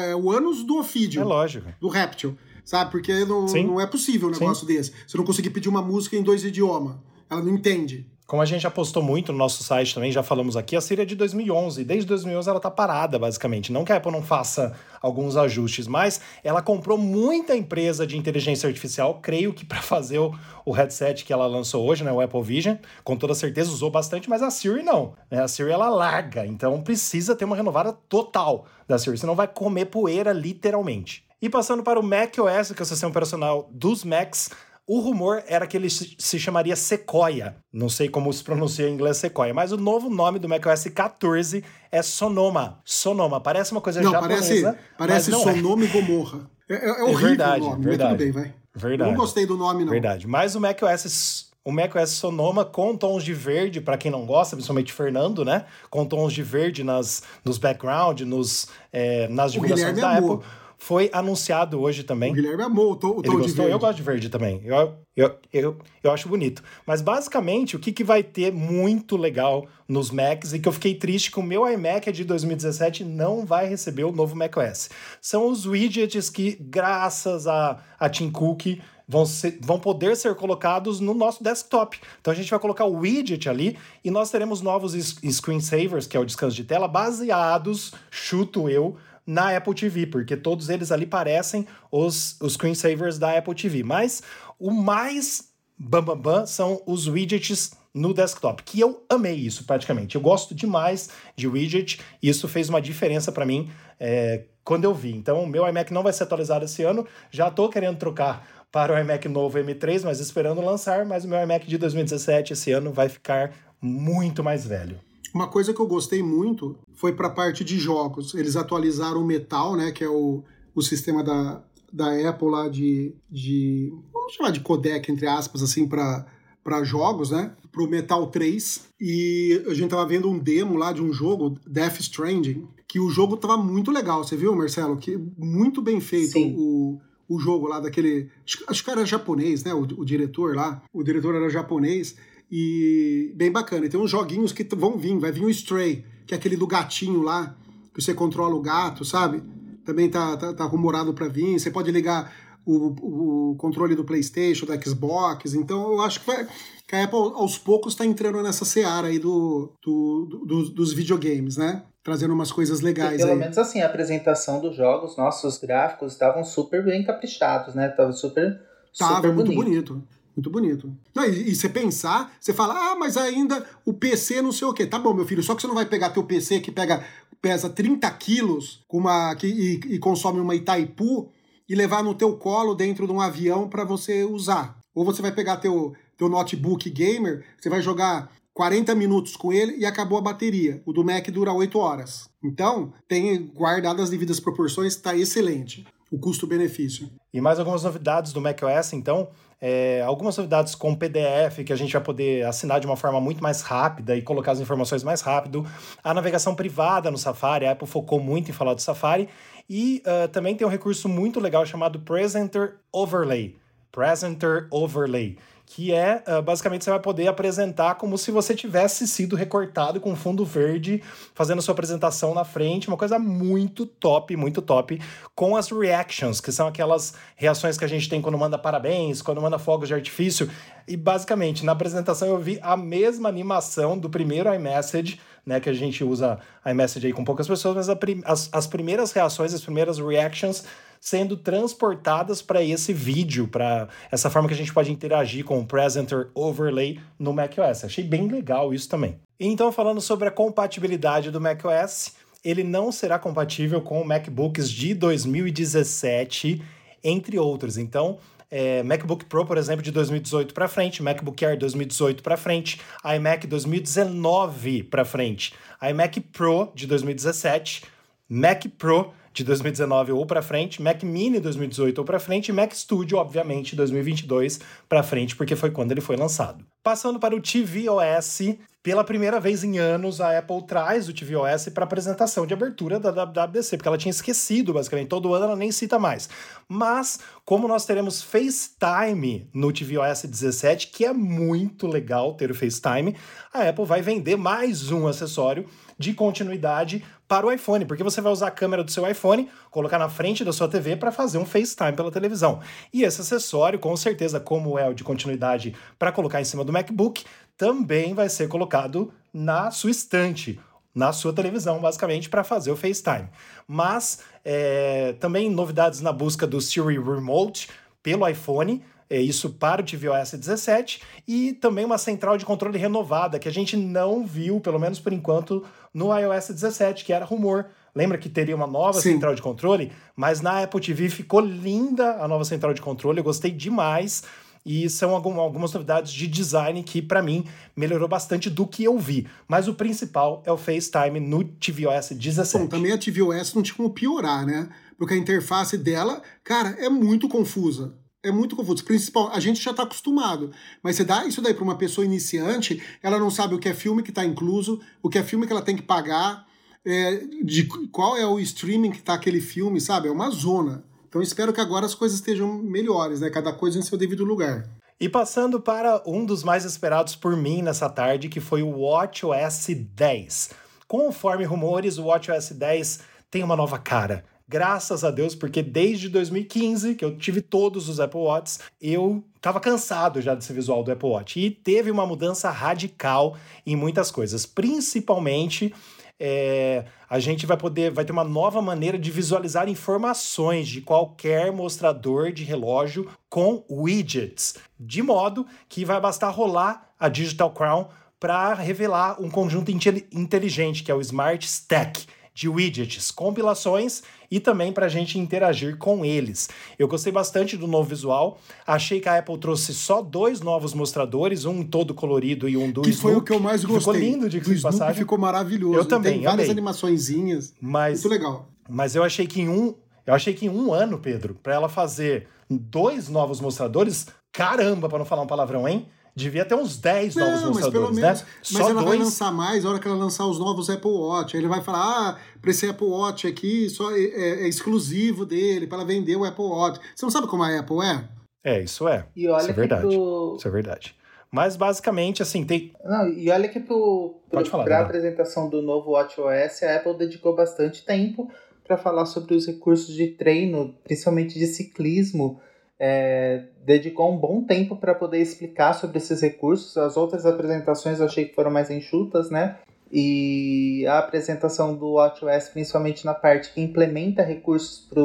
é o ânus do é ofídio, lógico. do réptil. Sabe? Porque não, Sim. não é possível um Sim. negócio desse. Você não conseguir pedir uma música em dois idiomas. Ela não entende. Como a gente já postou muito no nosso site também, já falamos aqui, a Siri é de 2011. Desde 2011 ela tá parada, basicamente. Não que a Apple não faça alguns ajustes, mas ela comprou muita empresa de inteligência artificial, creio que para fazer o, o, headset que ela lançou hoje, né, o Apple Vision, com toda certeza usou bastante, mas a Siri não. Né? A Siri ela larga, então precisa ter uma renovada total da Siri, senão vai comer poeira literalmente. E passando para o macOS, que é o sistema operacional dos Macs, o rumor era que ele se chamaria Sequoia. Não sei como se pronuncia em inglês Sequoia, mas o novo nome do macOS 14 é Sonoma. Sonoma, parece uma coisa não, japonesa. Parece, parece Sonoma é. e Gomorra. É, é, é horrível verdade, o nome, verdade, bem, vai. Verdade. Não gostei do nome, não. Verdade. Mas o macOS o macOS Sonoma com tons de verde, para quem não gosta, principalmente Fernando, né? Com tons de verde nas, nos background, nos, é, nas divulgações da Apple foi anunciado hoje também. O Guilherme amou o tom, o tom Ele gostou? Eu gosto de verde também. Eu, eu, eu, eu acho bonito. Mas basicamente, o que, que vai ter muito legal nos Macs e que eu fiquei triste que o meu iMac é de 2017 não vai receber o novo macOS. São os widgets que, graças a, a Tim Cook, vão, ser, vão poder ser colocados no nosso desktop. Então a gente vai colocar o widget ali e nós teremos novos screensavers, que é o descanso de tela, baseados, chuto eu, na Apple TV, porque todos eles ali parecem os, os screensavers da Apple TV. Mas o mais bam, bam, bam são os widgets no desktop, que eu amei isso praticamente. Eu gosto demais de widget e isso fez uma diferença para mim é, quando eu vi. Então, o meu iMac não vai ser atualizado esse ano, já estou querendo trocar para o iMac novo M3, mas esperando lançar, mas o meu iMac de 2017 esse ano vai ficar muito mais velho. Uma coisa que eu gostei muito foi para a parte de jogos. Eles atualizaram o Metal, né, que é o, o sistema da, da Apple lá de, de. Vamos chamar de codec, entre aspas, assim, para para jogos, né? Pro Metal 3. E a gente tava vendo um demo lá de um jogo, Death Stranding, que o jogo tava muito legal. Você viu, Marcelo? Que muito bem feito o, o jogo lá daquele. Acho, acho que era japonês, né? O, o diretor lá. O diretor era japonês. E bem bacana. E tem uns joguinhos que vão vir. Vai vir o Stray, que é aquele do gatinho lá, que você controla o gato, sabe? Também tá, tá, tá rumorado para vir. Você pode ligar o, o controle do PlayStation, do Xbox. Então eu acho que, vai, que a Apple aos poucos está entrando nessa seara aí do, do, do, dos videogames, né? Trazendo umas coisas legais. E pelo aí. menos assim, a apresentação dos jogos, nossos gráficos estavam super bem caprichados, né? Tava super. Tava super muito bonito. Muito bonito. Não, e, e, você pensar, você fala, ah, mas ainda o PC não sei o quê. Tá bom, meu filho, só que você não vai pegar teu PC que pega, pesa 30 quilos com uma, que, e, e consome uma Itaipu e levar no teu colo dentro de um avião para você usar. Ou você vai pegar teu, teu notebook gamer, você vai jogar 40 minutos com ele e acabou a bateria. O do Mac dura 8 horas. Então, tem guardado as devidas proporções, está excelente o custo-benefício. E mais algumas novidades do macOS, então, é, algumas novidades com PDF que a gente vai poder assinar de uma forma muito mais rápida e colocar as informações mais rápido. A navegação privada no Safari, a Apple focou muito em falar do Safari. E uh, também tem um recurso muito legal chamado Presenter Overlay. Presenter Overlay que é uh, basicamente você vai poder apresentar como se você tivesse sido recortado com fundo verde, fazendo sua apresentação na frente, uma coisa muito top, muito top, com as reactions, que são aquelas reações que a gente tem quando manda parabéns, quando manda fogos de artifício. E basicamente, na apresentação eu vi a mesma animação do primeiro iMessage, né, que a gente usa iMessage aí com poucas pessoas, mas prim as, as primeiras reações, as primeiras reactions sendo transportadas para esse vídeo, para essa forma que a gente pode interagir com o Presenter Overlay no macOS. Achei bem legal isso também. Então, falando sobre a compatibilidade do macOS, ele não será compatível com MacBooks de 2017, entre outros. Então, é, MacBook Pro, por exemplo, de 2018 para frente, MacBook Air 2018 para frente, iMac 2019 para frente, iMac Pro de 2017, Mac Pro de 2019 ou para frente, Mac Mini 2018 ou para frente e Mac Studio, obviamente, 2022 para frente, porque foi quando ele foi lançado. Passando para o tvOS, pela primeira vez em anos, a Apple traz o tvOS para apresentação de abertura da WWDC, porque ela tinha esquecido, basicamente. Todo ano ela nem cita mais. Mas, como nós teremos FaceTime no tvOS 17, que é muito legal ter o FaceTime, a Apple vai vender mais um acessório de continuidade para o iPhone, porque você vai usar a câmera do seu iPhone, colocar na frente da sua TV para fazer um FaceTime pela televisão. E esse acessório, com certeza, como é o de continuidade para colocar em cima do MacBook, também vai ser colocado na sua estante, na sua televisão, basicamente, para fazer o FaceTime. Mas é, também novidades na busca do Siri Remote pelo iPhone, é isso para o tvOS 17 e também uma central de controle renovada que a gente não viu, pelo menos por enquanto, no iOS 17, que era rumor. Lembra que teria uma nova Sim. central de controle? Mas na Apple TV ficou linda a nova central de controle, eu gostei demais. E são algumas novidades de design que, para mim, melhorou bastante do que eu vi. Mas o principal é o FaceTime no tvOS 17. Bom, também a tvOS não tinha como piorar, né? Porque a interface dela, cara, é muito confusa é muito confuso. Principal, a gente já está acostumado, mas você dá isso daí para uma pessoa iniciante, ela não sabe o que é filme que está incluso, o que é filme que ela tem que pagar, é, de qual é o streaming que está aquele filme, sabe? É uma zona. Então espero que agora as coisas estejam melhores, né? Cada coisa em seu devido lugar. E passando para um dos mais esperados por mim nessa tarde, que foi o WatchOS 10. Conforme rumores, o WatchOS 10 tem uma nova cara graças a Deus, porque desde 2015, que eu tive todos os Apple Watches, eu estava cansado já desse visual do Apple Watch. E teve uma mudança radical em muitas coisas, principalmente. É, a gente vai poder, vai ter uma nova maneira de visualizar informações de qualquer mostrador de relógio com widgets, de modo que vai bastar rolar a Digital Crown para revelar um conjunto inteligente, que é o Smart Stack de widgets, compilações e também para a gente interagir com eles. Eu gostei bastante do novo visual. Achei que a Apple trouxe só dois novos mostradores, um todo colorido e um do que Snoop. foi o que eu mais gostei. Ficou lindo de que passagem. Ficou maravilhoso. Eu também. Tem várias animaçõezinhas. Mas, muito legal. Mas eu achei que em um, eu achei que em um ano, Pedro, para ela fazer dois novos mostradores, caramba, para não falar um palavrão, hein? Devia ter uns 10 novos não, mas pelo menos, né? Mas Só ela dois... vai lançar mais a hora que ela lançar os novos Apple Watch. Aí ele vai falar: ah, para esse Apple Watch aqui só é, é, é exclusivo dele, para ela vender o Apple Watch. Você não sabe como a Apple é? É, isso é. E olha isso é verdade. Pro... Isso é verdade. Mas basicamente, assim, tem. Não, e olha que pro, pro, para a apresentação do novo WatchOS, a Apple dedicou bastante tempo para falar sobre os recursos de treino, principalmente de ciclismo é, dedicou um bom tempo para poder explicar sobre esses recursos. As outras apresentações eu achei que foram mais enxutas, né? E a apresentação do WatchOS, principalmente na parte que implementa recursos para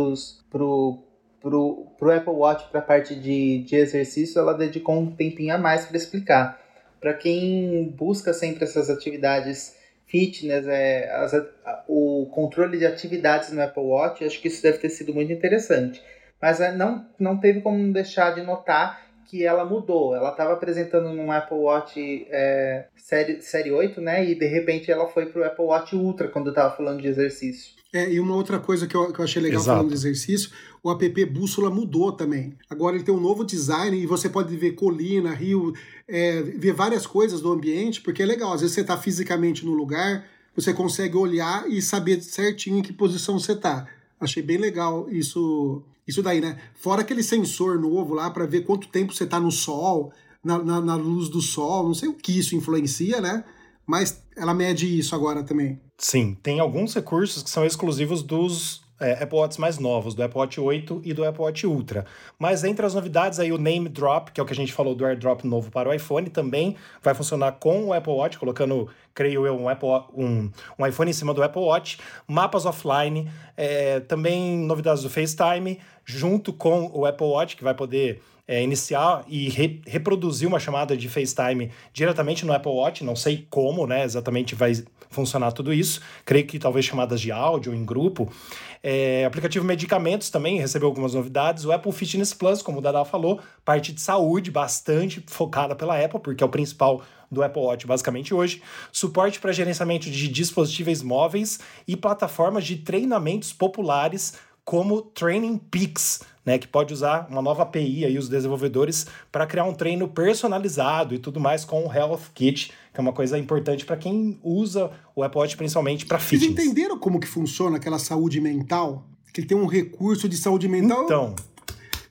o pro, pro Apple Watch para a parte de, de exercício, ela dedicou um tempinho a mais para explicar. Para quem busca sempre essas atividades fitness, é, as, o controle de atividades no Apple Watch, acho que isso deve ter sido muito interessante mas é, não, não teve como deixar de notar que ela mudou. Ela estava apresentando num Apple Watch é, série, série 8, né? E de repente ela foi pro Apple Watch Ultra quando estava falando de exercício. É, e uma outra coisa que eu, que eu achei legal Exato. falando de exercício, o app Bússola mudou também. Agora ele tem um novo design e você pode ver colina, rio, é, ver várias coisas do ambiente, porque é legal. Às vezes você está fisicamente no lugar, você consegue olhar e saber certinho em que posição você está. Achei bem legal isso isso daí, né? Fora aquele sensor novo lá para ver quanto tempo você está no sol, na, na, na, luz do sol, não sei o que isso influencia, né? Mas ela mede isso agora também. Sim, tem alguns recursos que são exclusivos dos é, Apple Watch mais novos, do Apple Watch 8 e do Apple Watch Ultra. Mas entre as novidades aí o Name Drop, que é o que a gente falou do AirDrop novo para o iPhone, também vai funcionar com o Apple Watch, colocando, creio eu, um, Apple, um, um iPhone em cima do Apple Watch, mapas offline, é, também novidades do FaceTime, junto com o Apple Watch, que vai poder é, iniciar e re reproduzir uma chamada de FaceTime diretamente no Apple Watch. Não sei como, né, exatamente vai funcionar tudo isso. Creio que talvez chamadas de áudio em grupo. É, aplicativo Medicamentos também recebeu algumas novidades. O Apple Fitness Plus, como o Dada falou, parte de saúde bastante focada pela Apple, porque é o principal do Apple Watch basicamente hoje. Suporte para gerenciamento de dispositivos móveis e plataformas de treinamentos populares como Training Peaks, né, que pode usar uma nova API aí os desenvolvedores para criar um treino personalizado e tudo mais com o Health Kit, que é uma coisa importante para quem usa o Apple Watch principalmente para fitness. Vocês entenderam como que funciona aquela saúde mental? Que ele tem um recurso de saúde mental? Então,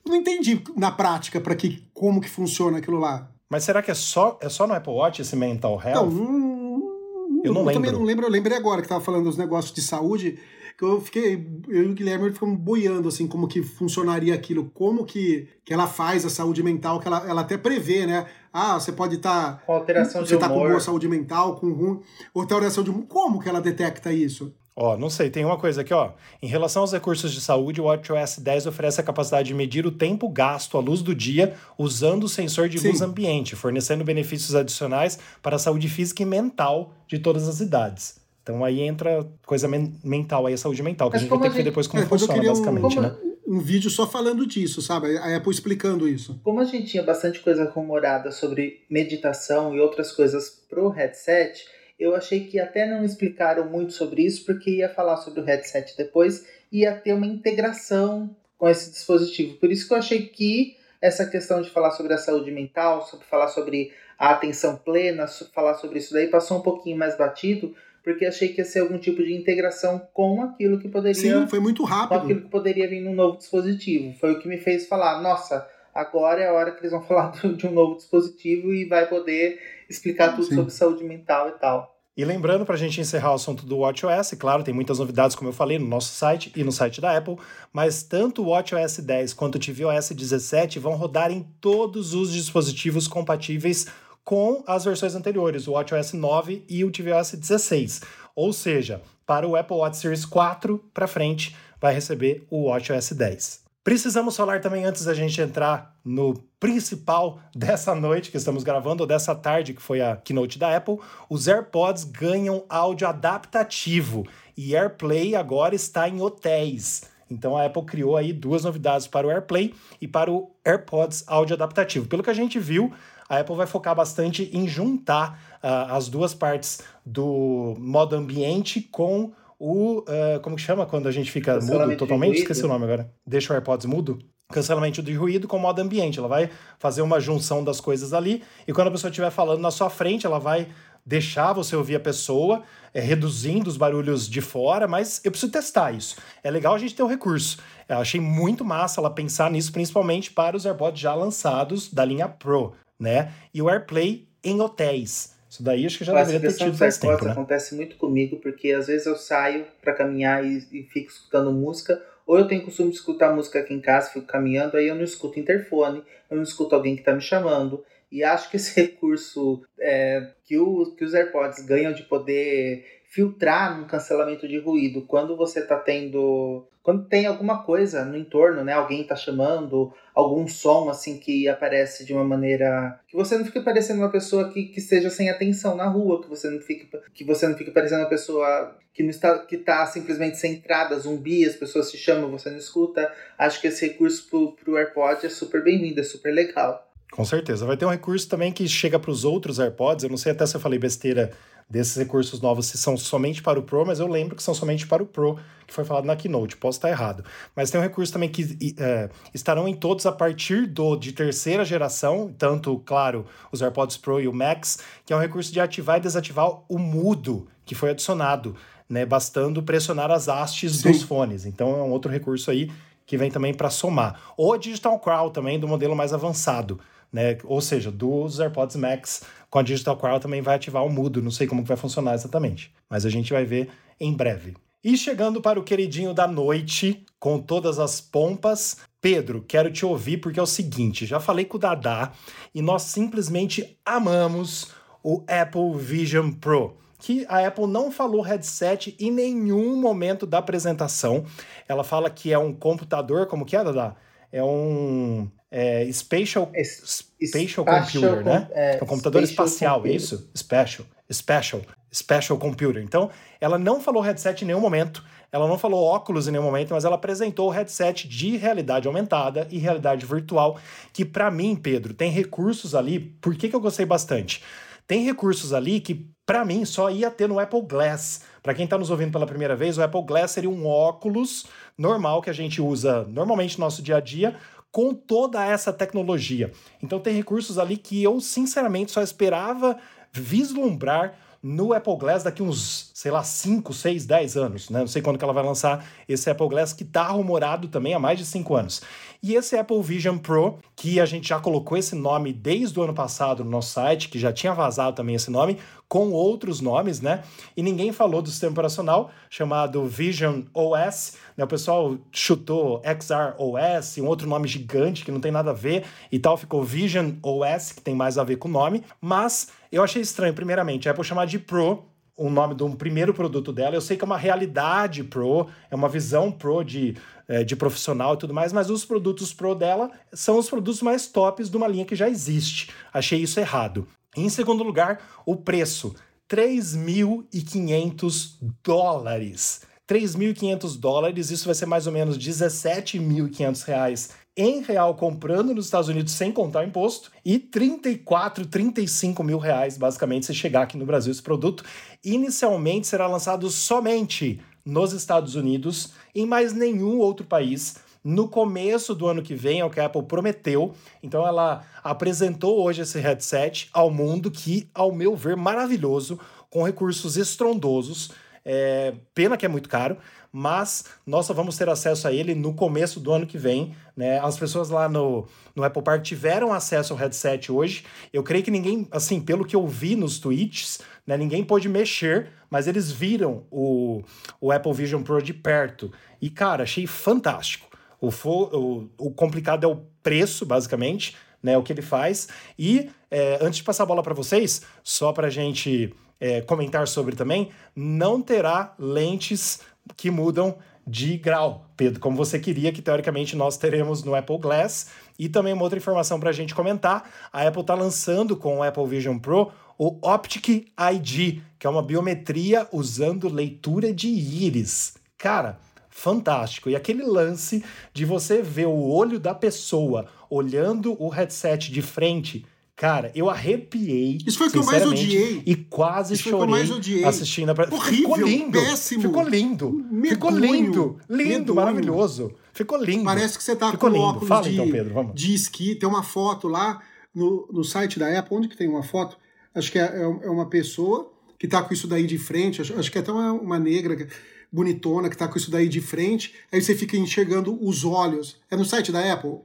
eu não entendi na prática para que como que funciona aquilo lá. Mas será que é só é só no Apple Watch esse mental health? Então, hum, eu não eu lembro. também não lembro, eu lembrei agora que tava falando dos negócios de saúde que eu fiquei, eu e o Guilherme ficamos boiando, assim, como que funcionaria aquilo, como que, que ela faz a saúde mental, que ela, ela até prevê, né? Ah, você pode estar. Tá, com alteração de Você tá com boa saúde mental, com ruim. Alteração de Como que ela detecta isso? Ó, não sei, tem uma coisa aqui, ó. Em relação aos recursos de saúde, o WatchOS 10 oferece a capacidade de medir o tempo gasto à luz do dia usando o sensor de Sim. luz ambiente, fornecendo benefícios adicionais para a saúde física e mental de todas as idades. Então aí entra coisa men mental, aí a saúde mental, que Mas a gente vai ter que ver depois como é, funciona, basicamente, um, né? Um vídeo só falando disso, sabe? A Apple explicando isso. Como a gente tinha bastante coisa rumorada sobre meditação e outras coisas pro headset, eu achei que até não explicaram muito sobre isso, porque ia falar sobre o headset depois e ia ter uma integração com esse dispositivo. Por isso que eu achei que essa questão de falar sobre a saúde mental, sobre falar sobre a atenção plena, falar sobre isso daí passou um pouquinho mais batido, porque achei que ia ser algum tipo de integração com aquilo que poderia. Sim, foi muito rápido. Com aquilo que poderia vir num novo dispositivo. Foi o que me fez falar, nossa, agora é a hora que eles vão falar de um novo dispositivo e vai poder explicar tudo Sim. sobre saúde mental e tal. E lembrando, para a gente encerrar o assunto do WatchOS, claro, tem muitas novidades, como eu falei, no nosso site e no site da Apple, mas tanto o WatchOS 10 quanto o tvOS 17 vão rodar em todos os dispositivos compatíveis com as versões anteriores, o WatchOS 9 e o tvOS 16. Ou seja, para o Apple Watch Series 4 para frente, vai receber o WatchOS 10. Precisamos falar também, antes da gente entrar no principal dessa noite que estamos gravando, ou dessa tarde, que foi a keynote da Apple, os AirPods ganham áudio adaptativo e AirPlay agora está em hotéis. Então a Apple criou aí duas novidades para o AirPlay e para o AirPods áudio adaptativo. Pelo que a gente viu, a Apple vai focar bastante em juntar uh, as duas partes do modo ambiente com o. Uh, como que chama quando a gente fica mudo totalmente? Esqueci o nome agora. Deixa o AirPods mudo. Cancelamento de ruído com modo ambiente. Ela vai fazer uma junção das coisas ali e quando a pessoa estiver falando na sua frente, ela vai deixar você ouvir a pessoa, é, reduzindo os barulhos de fora, mas eu preciso testar isso. É legal a gente ter o um recurso. Eu achei muito massa ela pensar nisso, principalmente para os AirPods já lançados da linha Pro, né? E o AirPlay em hotéis. Isso daí acho que já deveria ter tido faz tempo, né? acontece muito comigo, porque às vezes eu saio para caminhar e, e, fico escutando música, ou eu tenho costume de escutar música aqui em casa, fico caminhando, aí eu não escuto interfone, eu não escuto alguém que está me chamando. E acho que esse recurso é, que, o, que os AirPods ganham de poder filtrar um cancelamento de ruído quando você está tendo quando tem alguma coisa no entorno, né? Alguém tá chamando, algum som assim que aparece de uma maneira que você não fica parecendo uma pessoa que, que esteja sem atenção na rua, que você não fique que você não fique parecendo uma pessoa que não está que tá simplesmente centrada, zumbi, as pessoas se chamam, você não escuta. Acho que esse recurso pro, pro AirPod é super bem-vindo, é super legal. Com certeza. Vai ter um recurso também que chega para os outros AirPods. Eu não sei até se eu falei besteira desses recursos novos se são somente para o Pro, mas eu lembro que são somente para o Pro, que foi falado na Keynote. Posso estar errado. Mas tem um recurso também que é, estarão em todos a partir do de terceira geração, tanto, claro, os AirPods Pro e o Max, que é um recurso de ativar e desativar o mudo, que foi adicionado, né, bastando pressionar as hastes Sim. dos fones. Então é um outro recurso aí que vem também para somar. Ou a Digital Crown também, do modelo mais avançado. Né? Ou seja, dos AirPods Max com a Digital Crowd também vai ativar o mudo, não sei como vai funcionar exatamente, mas a gente vai ver em breve. E chegando para o queridinho da noite, com todas as pompas, Pedro, quero te ouvir porque é o seguinte, já falei com o Dadá e nós simplesmente amamos o Apple Vision Pro que a Apple não falou headset em nenhum momento da apresentação. Ela fala que é um computador, como que é, Dada? É um é, spatial, es, spatial computer, né? É, é um computador espacial, computer. isso? Special, special, special computer. Então, ela não falou headset em nenhum momento, ela não falou óculos em nenhum momento, mas ela apresentou o headset de realidade aumentada e realidade virtual, que para mim, Pedro, tem recursos ali. Por que, que eu gostei bastante? Tem recursos ali que, para mim, só ia ter no Apple Glass. Para quem está nos ouvindo pela primeira vez, o Apple Glass seria um óculos normal que a gente usa normalmente no nosso dia a dia, com toda essa tecnologia. Então tem recursos ali que eu sinceramente só esperava vislumbrar no Apple Glass daqui uns, sei lá, 5, 6, 10 anos, né? Não sei quando que ela vai lançar esse Apple Glass que tá rumorado também há mais de 5 anos. E esse Apple Vision Pro, que a gente já colocou esse nome desde o ano passado no nosso site, que já tinha vazado também esse nome, com outros nomes, né? E ninguém falou do sistema operacional chamado Vision OS, né? O pessoal chutou XR OS, um outro nome gigante que não tem nada a ver e tal, ficou Vision OS, que tem mais a ver com o nome, mas eu achei estranho, primeiramente, a Apple chamar de Pro o nome de um primeiro produto dela. Eu sei que é uma realidade pro, é uma visão pro de, é, de profissional e tudo mais, mas os produtos pro dela são os produtos mais tops de uma linha que já existe. Achei isso errado. Em segundo lugar, o preço. 3.500 dólares. 3.500 dólares, isso vai ser mais ou menos 17.500 reais em real comprando nos Estados Unidos sem contar imposto e 34, 35 mil reais basicamente se chegar aqui no Brasil esse produto. Inicialmente será lançado somente nos Estados Unidos, em mais nenhum outro país. No começo do ano que vem, é o que a Apple prometeu. Então ela apresentou hoje esse headset ao mundo que, ao meu ver, maravilhoso, com recursos estrondosos. É, pena que é muito caro, mas nós só vamos ter acesso a ele no começo do ano que vem. Né? As pessoas lá no, no Apple Park tiveram acesso ao headset hoje. Eu creio que ninguém, assim, pelo que eu vi nos tweets, né, ninguém pôde mexer, mas eles viram o, o Apple Vision Pro de perto. E, cara, achei fantástico. O, o, o complicado é o preço, basicamente, né, o que ele faz. E é, antes de passar a bola para vocês, só para gente é, comentar sobre também, não terá lentes que mudam de grau, Pedro, como você queria, que teoricamente nós teremos no Apple Glass. E também uma outra informação para a gente comentar: a Apple está lançando com o Apple Vision Pro o Optic ID, que é uma biometria usando leitura de íris. Cara, fantástico. E aquele lance de você ver o olho da pessoa olhando o headset de frente Cara, eu arrepiei. Isso foi o que eu mais odiei. E quase Isso chorei foi o que eu mais odiei. assistindo a Horrível, Ficou lindo. péssimo. Ficou lindo. Medonho, Ficou lindo. Lindo, medonho. maravilhoso. Ficou lindo. Parece que você tá Ficou com lindo. óculos Fala de, então, Pedro, vamos. de esqui. Tem uma foto lá no, no site da Apple. Onde que tem uma foto? Acho que é, é uma pessoa que tá com isso daí de frente. Acho, acho que é até uma, uma negra bonitona que tá com isso daí de frente. Aí você fica enxergando os olhos. É no site da Apple?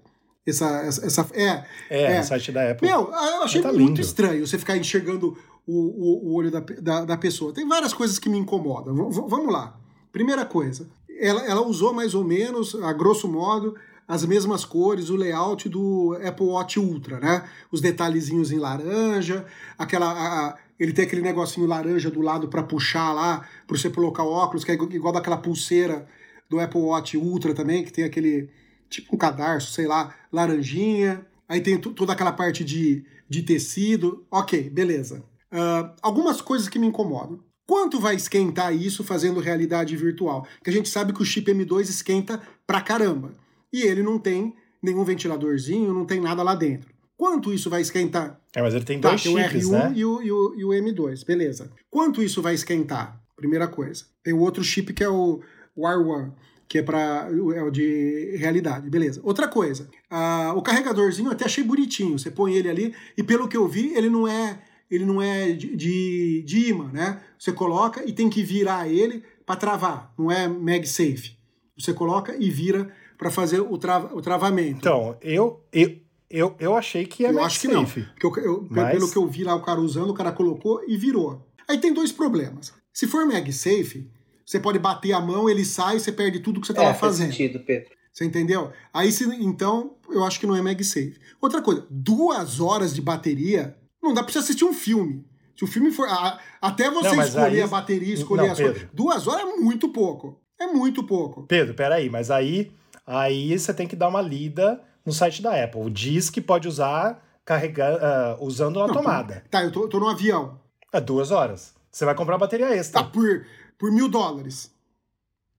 Essa, essa, essa- é, É, no site da Apple. Meu, eu achei Tá muito lindo. estranho você ficar enxergando o, o, o olho da, da, da pessoa. Tem várias coisas que me incomodam. V- vamos lá. Primeira coisa, ela, ela usou mais ou menos, a grosso modo, as mesmas cores, o layout do Apple Watch Ultra, né? Os detalhezinhos em laranja, aquela. a- a- ele tem aquele negocinho laranja do lado para puxar lá, para você colocar o óculos, que é igual daquela pulseira do Apple Watch Ultra também, que tem aquele tipo um cadarço, sei lá, laranjinha. Aí tem to- toda aquela parte de, de tecido. Ok, beleza. Ah, algumas coisas que me incomodam. Quanto vai esquentar isso fazendo realidade virtual? Que a gente sabe que o chip M2 esquenta pra caramba. E ele não tem nenhum ventiladorzinho, não tem nada lá dentro. Quanto isso vai esquentar? É, mas ele tem Tá, dois tem o chips, R1 né? e, o, e, o, e o M2, beleza. Quanto isso vai esquentar? Primeira coisa. Tem o outro chip que é o, o R1, que é para é o de realidade, beleza. Outra coisa, o carregadorzinho eu até achei bonitinho. Você põe ele ali e pelo que eu vi ele não é ele não é de, de, de imã, né? Você coloca e tem que virar ele para travar. Não é MagSafe. Você coloca e vira para fazer o, trava, o travamento. Então, eu, eu, eu, eu achei que é eu acho que não. MagSafe. Porque eu, eu- Mas- Pelo que eu vi lá o cara usando, o cara colocou e virou. Aí tem dois problemas. Se for MagSafe, você pode bater a mão, ele sai, você perde tudo que você estava É, faz fazendo. sentido, Pedro. Você entendeu? Aí, se, então, eu acho que não é MagSafe. Outra coisa, duas horas de bateria, não dá pra você assistir um filme. Se o filme for. a- até você Não, escolher aí- a bateria, escolher Não, as coisas. Pedro. Duas horas é muito pouco. É muito pouco. Pedro, peraí, mas aí, aí você tem que dar uma lida no site da Apple. Diz que pode usar carregar, ah, usando a Não, tomada. Tá, eu tô, tô no avião. É duas horas. Você vai comprar bateria Tá, extra. por, por mil dólares.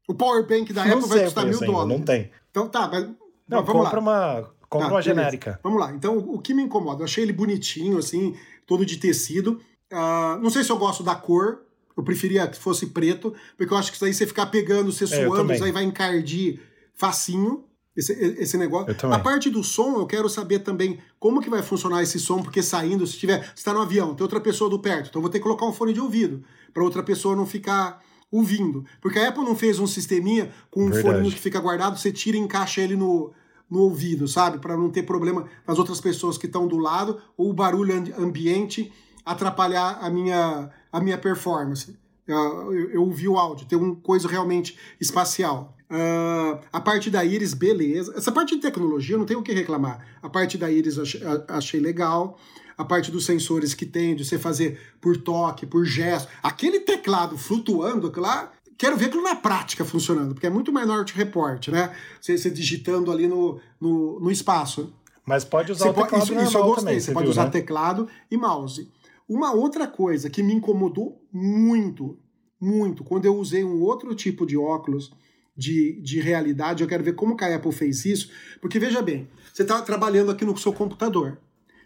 O power bank da não Apple vai custar mil ainda, dólares. não tem. Então tá, mas. Não, vamos compra lá. uma, compra Tá, uma genérica. Vamos lá. Então, o que me incomoda? Eu achei ele bonitinho, assim, todo de tecido. Ah, não sei se eu gosto da cor. Eu preferia que fosse preto, porque eu acho que isso aí você ficar pegando, você É, suando, também. isso aí vai encardir facinho. Esse, esse negócio. A parte do som, eu quero saber também como que vai funcionar esse som, porque saindo, se tiver. Você tá no avião, tem outra pessoa do perto, então eu vou ter que colocar um fone de ouvido, para outra pessoa não ficar ouvindo. Porque a Apple não fez um sisteminha com um Verdade. fone que fica guardado, você tira e encaixa ele no, no ouvido, sabe? Para não ter problema nas outras pessoas que estão do lado, ou o barulho ambi- ambiente atrapalhar a minha, a minha performance. Eu, eu, eu ouvi o áudio, tem uma coisa realmente espacial. Uh, a parte da íris, beleza. Essa parte de tecnologia eu não tenho o que reclamar. A parte da íris achei, achei legal. A parte dos sensores que tem, de você fazer por toque, por gesto. Aquele teclado flutuando, lá, quero ver aquilo na prática funcionando, porque é muito menor de reporte, né? Você, você digitando ali no, no, no espaço. Mas pode usar você o teclado pode, Isso, isso eu gostei. Também, você, você pode viu, usar né? teclado e mouse. Uma outra coisa que me incomodou muito, muito, quando eu usei um outro tipo de óculos de, de realidade, eu quero ver como que a Apple fez isso, porque veja bem, você está trabalhando aqui no seu computador.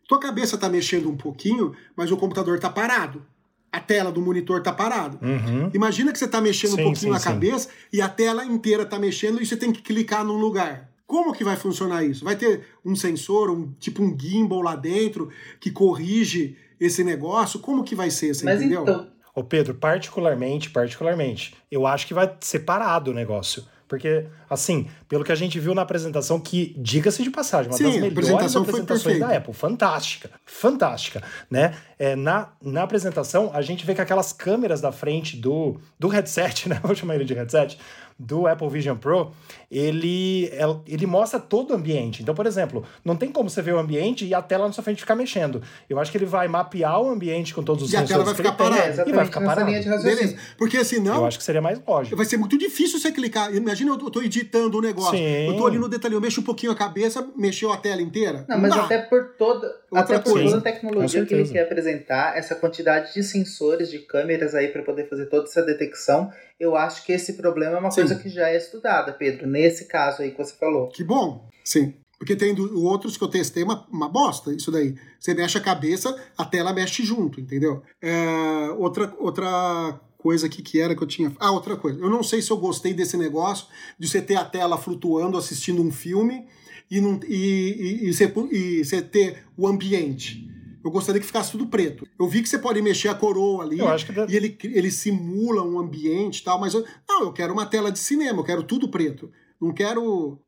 Tua cabeça está mexendo um pouquinho, mas o computador está parado. A tela do monitor está parado. Uhum. Imagina que você está mexendo sim, um pouquinho sim, a sim. cabeça e a tela inteira está mexendo e você tem que clicar num lugar. Como que vai funcionar isso? Vai ter um sensor, um tipo um gimbal lá dentro que corrige esse negócio? Como que vai ser, você Mas entendeu? Então, Ô Pedro, particularmente, particularmente, eu acho que vai separado o negócio. Porque, assim, pelo que a gente viu na apresentação, que, diga-se de passagem, uma Sim, das melhores apresentações da Apple. Fantástica. Fantástica. Né? É, na, na apresentação, a gente vê que aquelas câmeras da frente do, do headset, né? Vou chamar ele de headset, do Apple Vision Pro, ele, é, ele mostra todo o ambiente. Então, por exemplo, não tem como você ver o ambiente e a tela na sua frente ficar mexendo. Eu acho que ele vai mapear o ambiente com todos os e sensores a tela vai ficar parada. e vai ficar parada. Beleza. Porque senão... Eu acho que seria mais lógico. Vai ser muito difícil você clicar. Imagina eu tô editando o um negócio. Sim. Eu tô ali no detalhe, eu mexo um pouquinho a cabeça, mexeu a tela inteira. Não, mas Dá. até por toda, até por toda a tecnologia que ele quer apresentar, essa quantidade de sensores, de câmeras aí para poder fazer toda essa detecção, eu acho que esse problema é uma Sim. coisa que já é estudada, Pedro, nesse caso aí que você falou. Que bom, sim. Porque tem outros que eu testei uma, uma bosta, isso daí. Você mexe a cabeça, a tela mexe junto, entendeu? É, outra, outra coisa aqui que era que eu tinha. Ah, outra coisa. Eu não sei se eu gostei desse negócio de você ter a tela flutuando assistindo um filme e, não, e, e, e, você, e você ter o ambiente. Eu gostaria que ficasse tudo preto. Eu vi que você pode mexer a coroa ali deve- e ele, ele simula um ambiente e tal, mas eu, não, eu quero uma tela de cinema, eu quero tudo preto. Não quero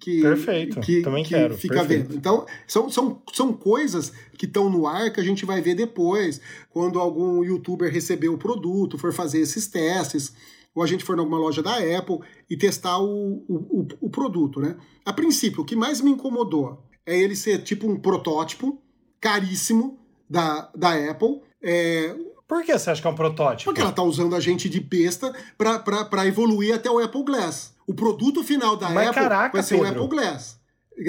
que, Perfeito, que, também que quero, fica perfeito. vendo. Então, são, são, são coisas que estão no ar que a gente vai ver depois, quando algum youtuber receber o produto, for fazer esses testes, ou a gente for em alguma loja da Apple e testar o, o, o, o produto, né? A princípio, o que mais me incomodou é ele ser tipo um protótipo caríssimo da, da Apple. É, Por que você acha que é um protótipo? porque ela tá usando a gente de besta pra evoluir até o Apple Glass. O produto final da Mas Apple caraca, vai ser o Pedro. Apple Glass.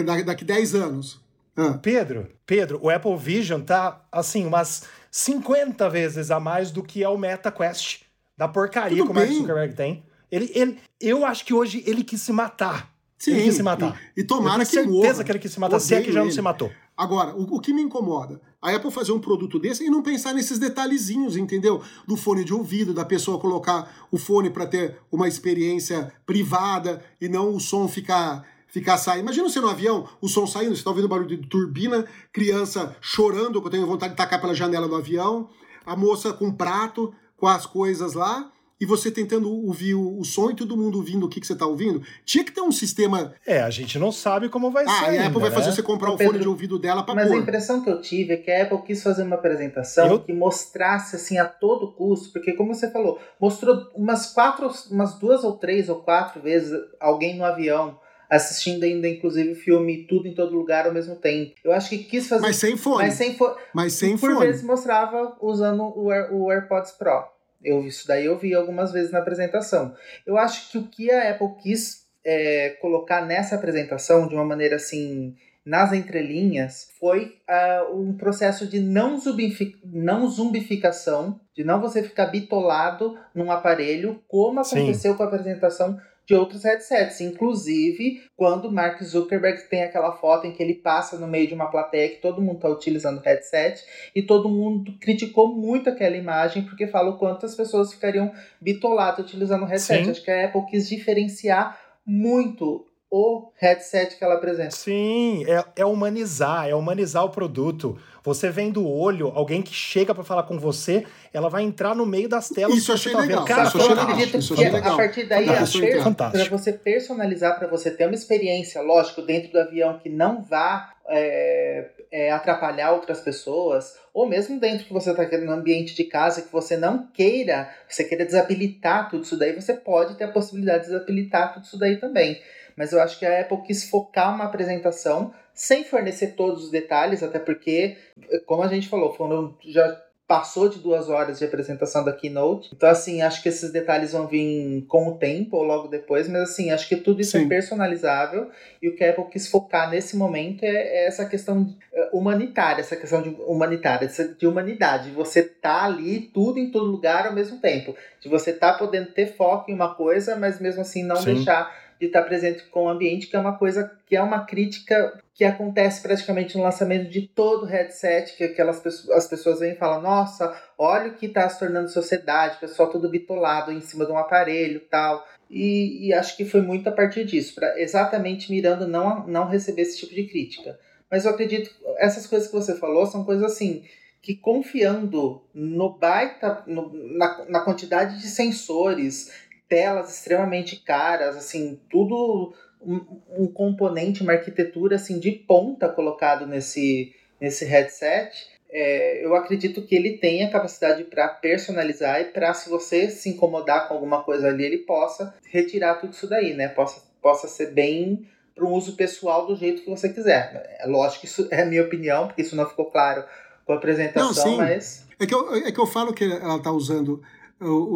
Da- Daqui 10 anos. Ah, Pedro, Pedro, o Apple Vision tá assim umas 50 vezes a mais do que é o Meta Quest da porcaria Tudo que o Mark bem. Zuckerberg tem. Ele, ele, eu acho que hoje ele quis se matar. sim, ele quis se matar. E, e tomara eu tenho que certeza morra. que ele quis se matar, se é que já não ele. se matou. Agora, o, o que me incomoda? A Apple fazer um produto desse e não pensar nesses detalhezinhos, entendeu? Do fone de ouvido, da pessoa colocar o fone para ter uma experiência privada e não o som ficar ficar saindo. Imagina você no avião, o som saindo, você tá ouvindo barulho de turbina, criança chorando, que eu tenho vontade de tacar pela janela do avião, a moça com um prato, com as coisas lá, e você tentando ouvir o, o som e todo mundo ouvindo o que, que você tá ouvindo. Tinha que ter um sistema. É, a gente não sabe como vai Ah, ser. e a ainda, Apple vai né? fazer você comprar o fone Pedro, de ouvido dela para Mas a pôr. impressão que eu tive é que a Apple quis fazer uma apresentação Eu- que mostrasse assim a todo custo, porque como você falou, mostrou umas quatro, umas duas ou três ou quatro vezes alguém no avião assistindo ainda inclusive o filme tudo em todo lugar ao mesmo tempo. Eu acho que quis fazer Mas sem fone. mas sem fo- Mas sem por fone. vezes mostrava usando o, Air- o AirPods Pro. Eu isso daí eu vi algumas vezes na apresentação. Eu acho que o que a Apple quis é, colocar nessa apresentação de uma maneira assim nas entrelinhas foi ah, um processo de não, zumbifi- não zumbificação, de não você ficar bitolado num aparelho, como Sim. aconteceu com a apresentação de outros headsets. Inclusive, quando Mark Zuckerberg tem aquela foto em que ele passa no meio de uma plateia que todo mundo está utilizando o headset e todo mundo criticou muito aquela imagem porque fala o quanto as pessoas ficariam bitoladas utilizando o headset. Sim. Acho que a Apple quis diferenciar muito o headset que ela apresenta. Sim, é, é humanizar, é humanizar o produto. Você vendo o olho, alguém que chega pra falar com você, ela vai entrar no meio das telas. Isso eu achei tá legal. Cara, isso eu achei legal, acredito isso que achei legal. a partir daí, para você personalizar, para você ter uma experiência, lógico, dentro do avião que não vá é, é, atrapalhar outras pessoas, ou mesmo dentro que você está no ambiente de casa que você não queira, você queira desabilitar tudo isso daí, você pode ter a possibilidade de desabilitar tudo isso daí também. Mas eu acho que a Apple quis focar uma apresentação sem fornecer todos os detalhes, até porque, como a gente falou, foram já passou de duas horas de apresentação da Keynote. Então, assim, acho que esses detalhes vão vir com o tempo ou logo depois, mas, assim, acho que tudo isso é Sim. é personalizável e o que a Apple quis focar nesse momento é, é essa questão eh, humanitária, essa questão de humanitária, de humanidade. Você tá ali, tudo em todo lugar ao mesmo tempo. De você tá podendo ter foco em uma coisa, mas mesmo assim não Sim. deixar de estar presente com o ambiente, que é uma coisa que é uma crítica que acontece praticamente no lançamento de todo headset, que aquelas pessoas, as pessoas vêm e falam, nossa, olha o que está se tornando sociedade, pessoal tudo bitolado em cima de um aparelho tal. E, e acho que foi muito a partir disso, para exatamente mirando não, não receber esse tipo de crítica. Mas eu acredito, essas coisas que você falou são coisas assim, que confiando no baita, no, na, na quantidade de sensores, telas extremamente caras, assim, tudo um, um, componente, uma arquitetura assim de ponta colocado nesse, nesse headset. É, eu acredito que ele tem a capacidade para personalizar e para, se você se incomodar com alguma coisa ali, ele possa retirar tudo isso daí, né? Possa, possa ser bem para um uso pessoal do jeito que você quiser. É lógico que isso é a minha opinião, porque isso não ficou claro com a apresentação, não, mas. É que, eu, é que eu falo que ela está usando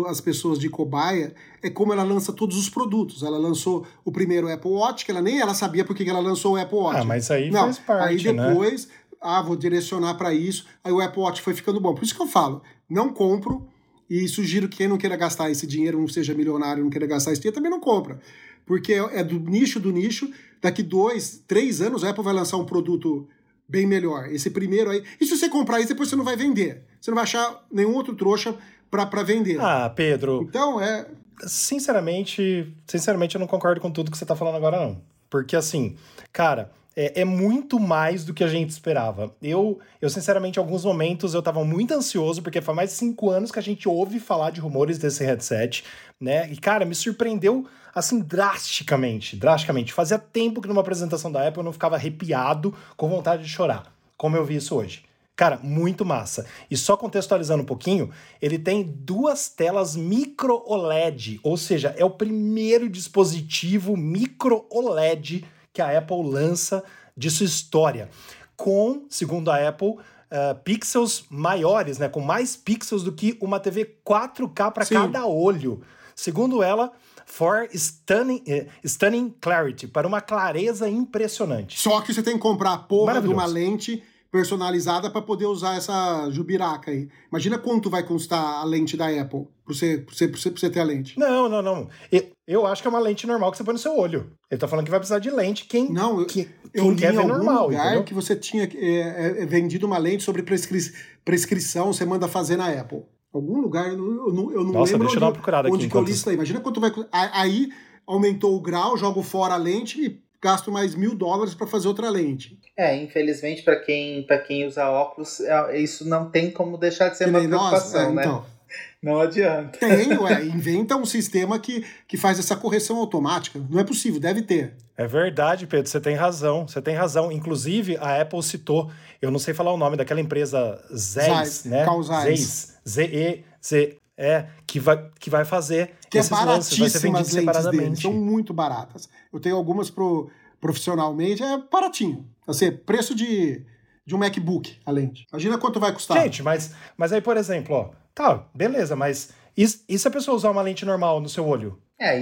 as pessoas de cobaia é como ela lança todos os produtos. Ela lançou o primeiro Apple Watch, que ela nem ela sabia porque que ela lançou o Apple Watch. Ah, mas aí Não, faz parte, Aí né? depois, né? ah, vou direcionar para isso. Aí o Apple Watch foi ficando bom. Por isso que eu falo, não compro e sugiro que quem não queira gastar esse dinheiro, não seja milionário, não queira gastar esse dinheiro, também não compra. Porque é do nicho do nicho. Daqui dois, três anos a Apple vai lançar um produto bem melhor. Esse primeiro aí. E se você comprar isso, depois você não vai vender. Você não vai achar nenhum outro trouxa para vender. Ah, Pedro. Então é. Sinceramente, sinceramente, eu não concordo com tudo que você tá falando agora, não. Porque assim, cara, é, é, muito mais do que a gente esperava. Eu, eu sinceramente, em alguns momentos eu tava muito ansioso, porque faz mais de cinco anos que a gente ouve falar de rumores desse headset, né? E, cara, me surpreendeu, assim, drasticamente, drasticamente. Fazia tempo que numa apresentação da Apple eu não ficava arrepiado, com vontade de chorar, como eu vi isso hoje. Cara, muito massa. E só contextualizando um pouquinho, ele tem duas telas micro OLED, ou seja, é o primeiro dispositivo micro OLED que a Apple lança de sua história, com, segundo a Apple, uh, pixels maiores, né, com mais pixels do que uma TV 4K para cada olho. Segundo ela, for stunning, uh, stunning clarity, para uma clareza impressionante. Só que você tem que comprar a porra de uma lente personalizada para poder usar essa jubiraca aí. Imagina quanto vai custar a lente da Apple para você, pra você, pra você, pra você ter a lente. Não, não, não. Eu, eu acho que é uma lente normal que você põe no seu olho. Ele tá falando que vai precisar de lente quem, não, que, eu quem quer ver normal. lugar entendeu? que você tinha é, é, é, vendido uma lente sobre prescri prescrição, você manda fazer na Apple. Algum lugar, eu não, eu não Nossa, lembro deixa onde, eu dar uma onde aqui. que eu li isso Imagina quanto vai... Aí aumentou o grau, jogo fora a lente e gasto mais mil dólares para fazer outra lente. É, infelizmente, para quem, quem usa óculos, é, isso não tem como deixar de ser que uma preocupação, nós, é, né? Então, não adianta. Tem, ué, inventa um sistema que, que faz essa correção automática. Não é possível, deve ter. É verdade, Pedro, você tem razão. Você tem razão. Inclusive, a Apple citou, eu não sei falar o nome daquela empresa Zeiss, né? Zeiss. Z-E-Z. É, que vai, que vai fazer que é esses é lances, vai ser vendido separadamente. Deles, são muito baratas. Eu tenho algumas pro, profissionalmente, é baratinho. Assim, preço de, de um MacBook a lente. Imagina quanto vai custar. Gente, mas, mas aí, por exemplo, ó, tá, beleza, mas e, e se a pessoa usar uma lente normal no seu olho? É,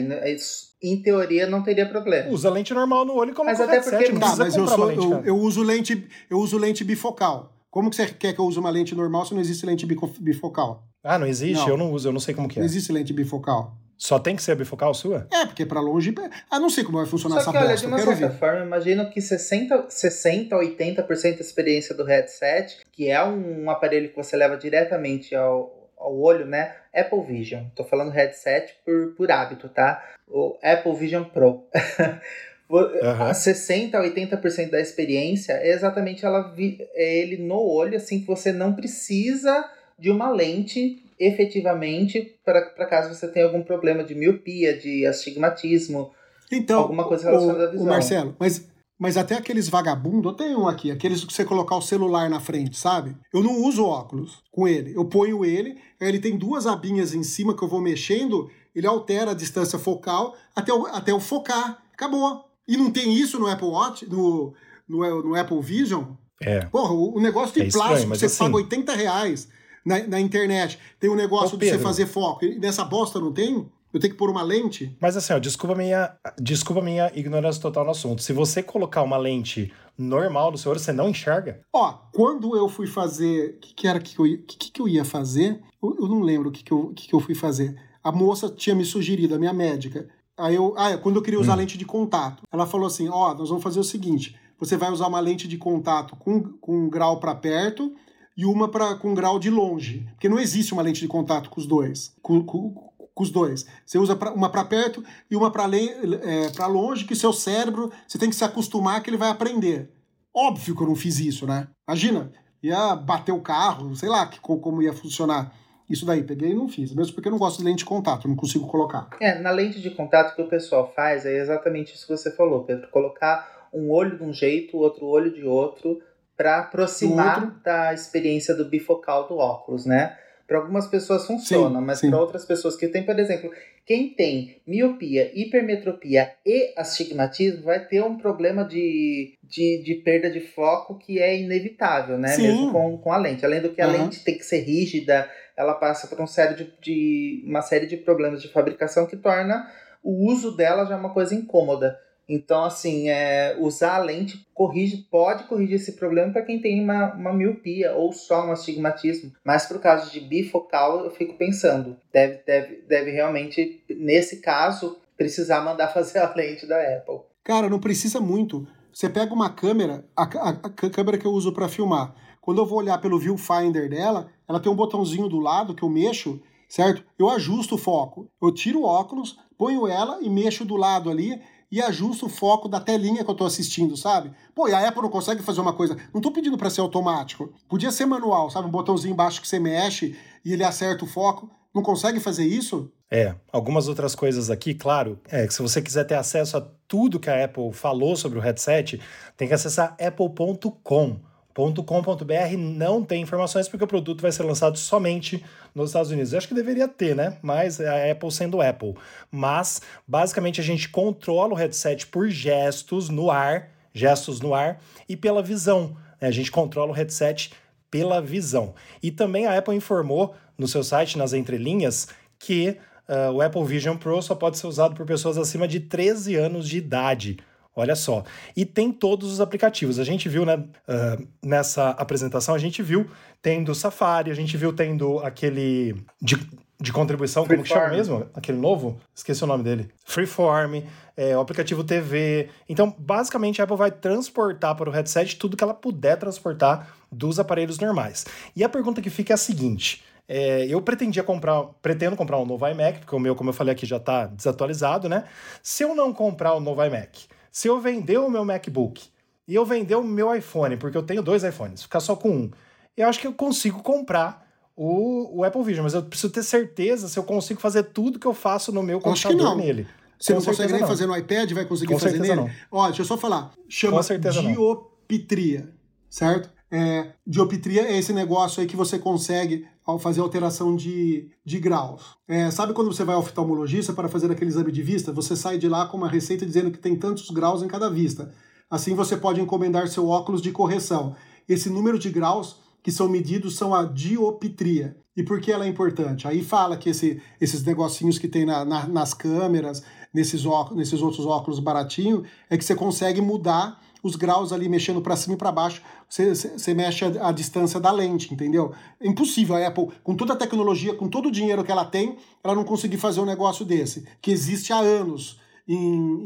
em teoria não teria problema. Usa lente normal no olho como mas até porque não tá, mas eu, sou, lente, eu, eu, uso lente, eu uso lente bifocal. Como que você quer que eu use uma lente normal se não existe lente bifocal? Ah, não existe? Não. Eu não uso, eu não sei como que é. Não existe lente bifocal. Só tem que ser a bifocal sua? É, porque para longe. Ah, não sei como vai funcionar Só essa que, olha, de uma certa ver. forma, imagino que 60, 60 80% da experiência do headset, que é um aparelho que você leva diretamente ao, ao olho, né? Apple Vision. Tô falando headset por, por hábito, tá? O Apple Vision Pro. Uhum. 60 a 80% da experiência é exatamente ela é ele no olho, assim que você não precisa de uma lente efetivamente para caso você tenha algum problema de miopia, de astigmatismo, então, alguma coisa relacionada o, à visão. O Marcelo, mas Mas até aqueles vagabundos, eu tenho um aqui, aqueles que você colocar o celular na frente, sabe? Eu não uso óculos com ele. Eu ponho ele, ele tem duas abinhas em cima que eu vou mexendo, ele altera a distância focal até eu, até eu focar. Acabou. E não tem isso no Apple Watch, no, no, no Apple Vision? É. Porra, o, o negócio de É estranho, plástico, você assim- paga 80 reais na, na internet. Tem um negócio Ô, de você fazer foco. E nessa bosta não tem? Eu tenho que pôr uma lente? Mas assim, ó, desculpa minha, desculpa minha ignorância total no assunto. Se você colocar uma lente normal no seu olho, você não enxerga? Ó, quando eu fui fazer. O que, que era que eu, ia- que, que eu ia fazer? Eu, eu não lembro o que, que, eu, que, que eu fui fazer. A moça tinha me sugerido, a minha médica. Aí eu. Ah, é, quando eu queria usar lente de contato. Ela falou assim: ó, nós vamos fazer o seguinte: você vai usar uma lente de contato com, com um grau para perto e uma pra, com um grau de longe. Porque não existe uma lente de contato com os dois. Com, com- com os dois. Você usa pra- uma para perto e uma para é, longe, que seu cérebro, você tem que se acostumar que ele vai aprender. Óbvio que eu não fiz isso, né? Imagina, ia bater o carro, sei lá que, co- como ia funcionar. Isso daí, peguei e não fiz. Mesmo porque eu não gosto de lente de contato, não consigo colocar. É, na lente de contato que o pessoal faz é exatamente isso que você falou, Pedro. Colocar um olho de um jeito, outro olho de outro, para aproximar outro. da experiência do bifocal do óculos, né? Para algumas pessoas funciona, Sim, mas para outras pessoas que têm, por exemplo, quem tem miopia, hipermetropia e astigmatismo vai ter um problema de, de, de perda de foco que é inevitável, né? Sim. Mesmo com, com a lente. Além do que a Aham. lente tem que ser rígida, ela passa por um série de, de- uma série de problemas de fabricação que torna o uso dela já uma coisa incômoda. Então, assim, é, usar a lente corrige, pode corrigir esse problema para quem tem uma, uma miopia ou só um astigmatismo. Mas para o caso de bifocal, eu fico pensando, deve, deve, deve realmente, nesse caso, precisar mandar fazer a lente da Apple. Cara, não precisa muito. Você pega uma câmera, a, a- a câmera que eu uso para filmar. Quando eu vou olhar pelo viewfinder dela, ela tem um botãozinho do lado que eu mexo, certo? Eu ajusto o foco. Eu tiro o óculos, ponho ela e mexo do lado ali e ajusto o foco da telinha que eu tô assistindo, sabe? Pô, e a Apple não consegue fazer uma coisa. Não tô pedindo para ser automático. Podia ser manual, sabe? Um botãozinho embaixo que você mexe e ele acerta o foco. Não consegue fazer isso? É, algumas outras coisas aqui, claro, é que se você quiser ter acesso a tudo que a Apple falou sobre o headset, tem que acessar apple.com. .com.br não tem informações porque o produto vai ser lançado somente nos Estados Unidos. Eu acho que deveria ter, né? Mas a Apple sendo Apple. Mas, basicamente, a gente controla o headset por gestos no ar, gestos no ar, e pela visão. né? A gente controla o headset pela visão. E também a Apple informou no seu site, nas entrelinhas, que ah, o Apple Vision Pro só pode ser usado por pessoas acima de 13 anos de idade. Olha só. E tem todos os aplicativos. A gente viu, né, ah, nessa apresentação, a gente viu tendo Safari, a gente viu tendo aquele de, de contribuição, como que chama mesmo? Aquele novo? Esqueci o nome dele. Freeform, é, o aplicativo TV. Então, basicamente, a Apple vai transportar para o headset tudo que ela puder transportar dos aparelhos normais. E a pergunta que fica é a seguinte. é, eu pretendia comprar, pretendo comprar um novo iMac, porque o meu, como eu falei aqui, já está desatualizado, né? Se eu não comprar o novo iMac, se eu vender o meu MacBook e eu vender o meu iPhone, porque eu tenho dois iPhones, ficar só com um, eu acho que eu consigo comprar o, o Apple Vision, mas eu preciso ter certeza se eu consigo fazer tudo que eu faço no meu Acho que computador não. nele. Você Com não consegue nem não. fazer no iPad, vai conseguir Com fazer nele? Ó, deixa eu só falar. Chama não. dioptria, certo? É, dioptria é esse negócio aí que você consegue ao fazer alteração de, de graus. É, sabe quando você vai ao oftalmologista para fazer aquele exame de vista? Você sai de lá com uma receita dizendo que tem tantos graus em cada vista. Assim você pode encomendar seu óculos de correção. Esse número de graus que são medidos são a dioptria. E por que ela é importante? Aí fala que esse- esses negocinhos que tem na- na- nas câmeras, nesses, óculos, nesses outros óculos baratinhos, é que você consegue mudar os graus ali, mexendo para cima e para baixo. Você, você- mexe a, a distância da lente, entendeu? É impossível a Apple, com toda a tecnologia, com todo o dinheiro que ela tem, ela não conseguir fazer um negócio desse, que existe há anos em,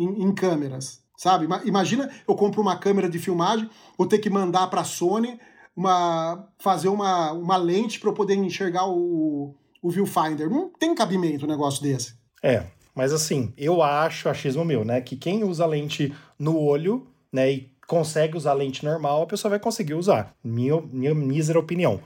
em- em câmeras. Sabe? Ima- Imagina eu compro uma câmera de filmagem, vou ter que mandar para a Sony uma, fazer uma, uma lente para eu poder enxergar o, o viewfinder. Não tem cabimento um negócio desse. É, mas assim, eu acho, achismo meu, né, que quem usa lente no olho, né, e consegue usar lente normal, a pessoa vai conseguir usar. Minha, minha mísera opinião.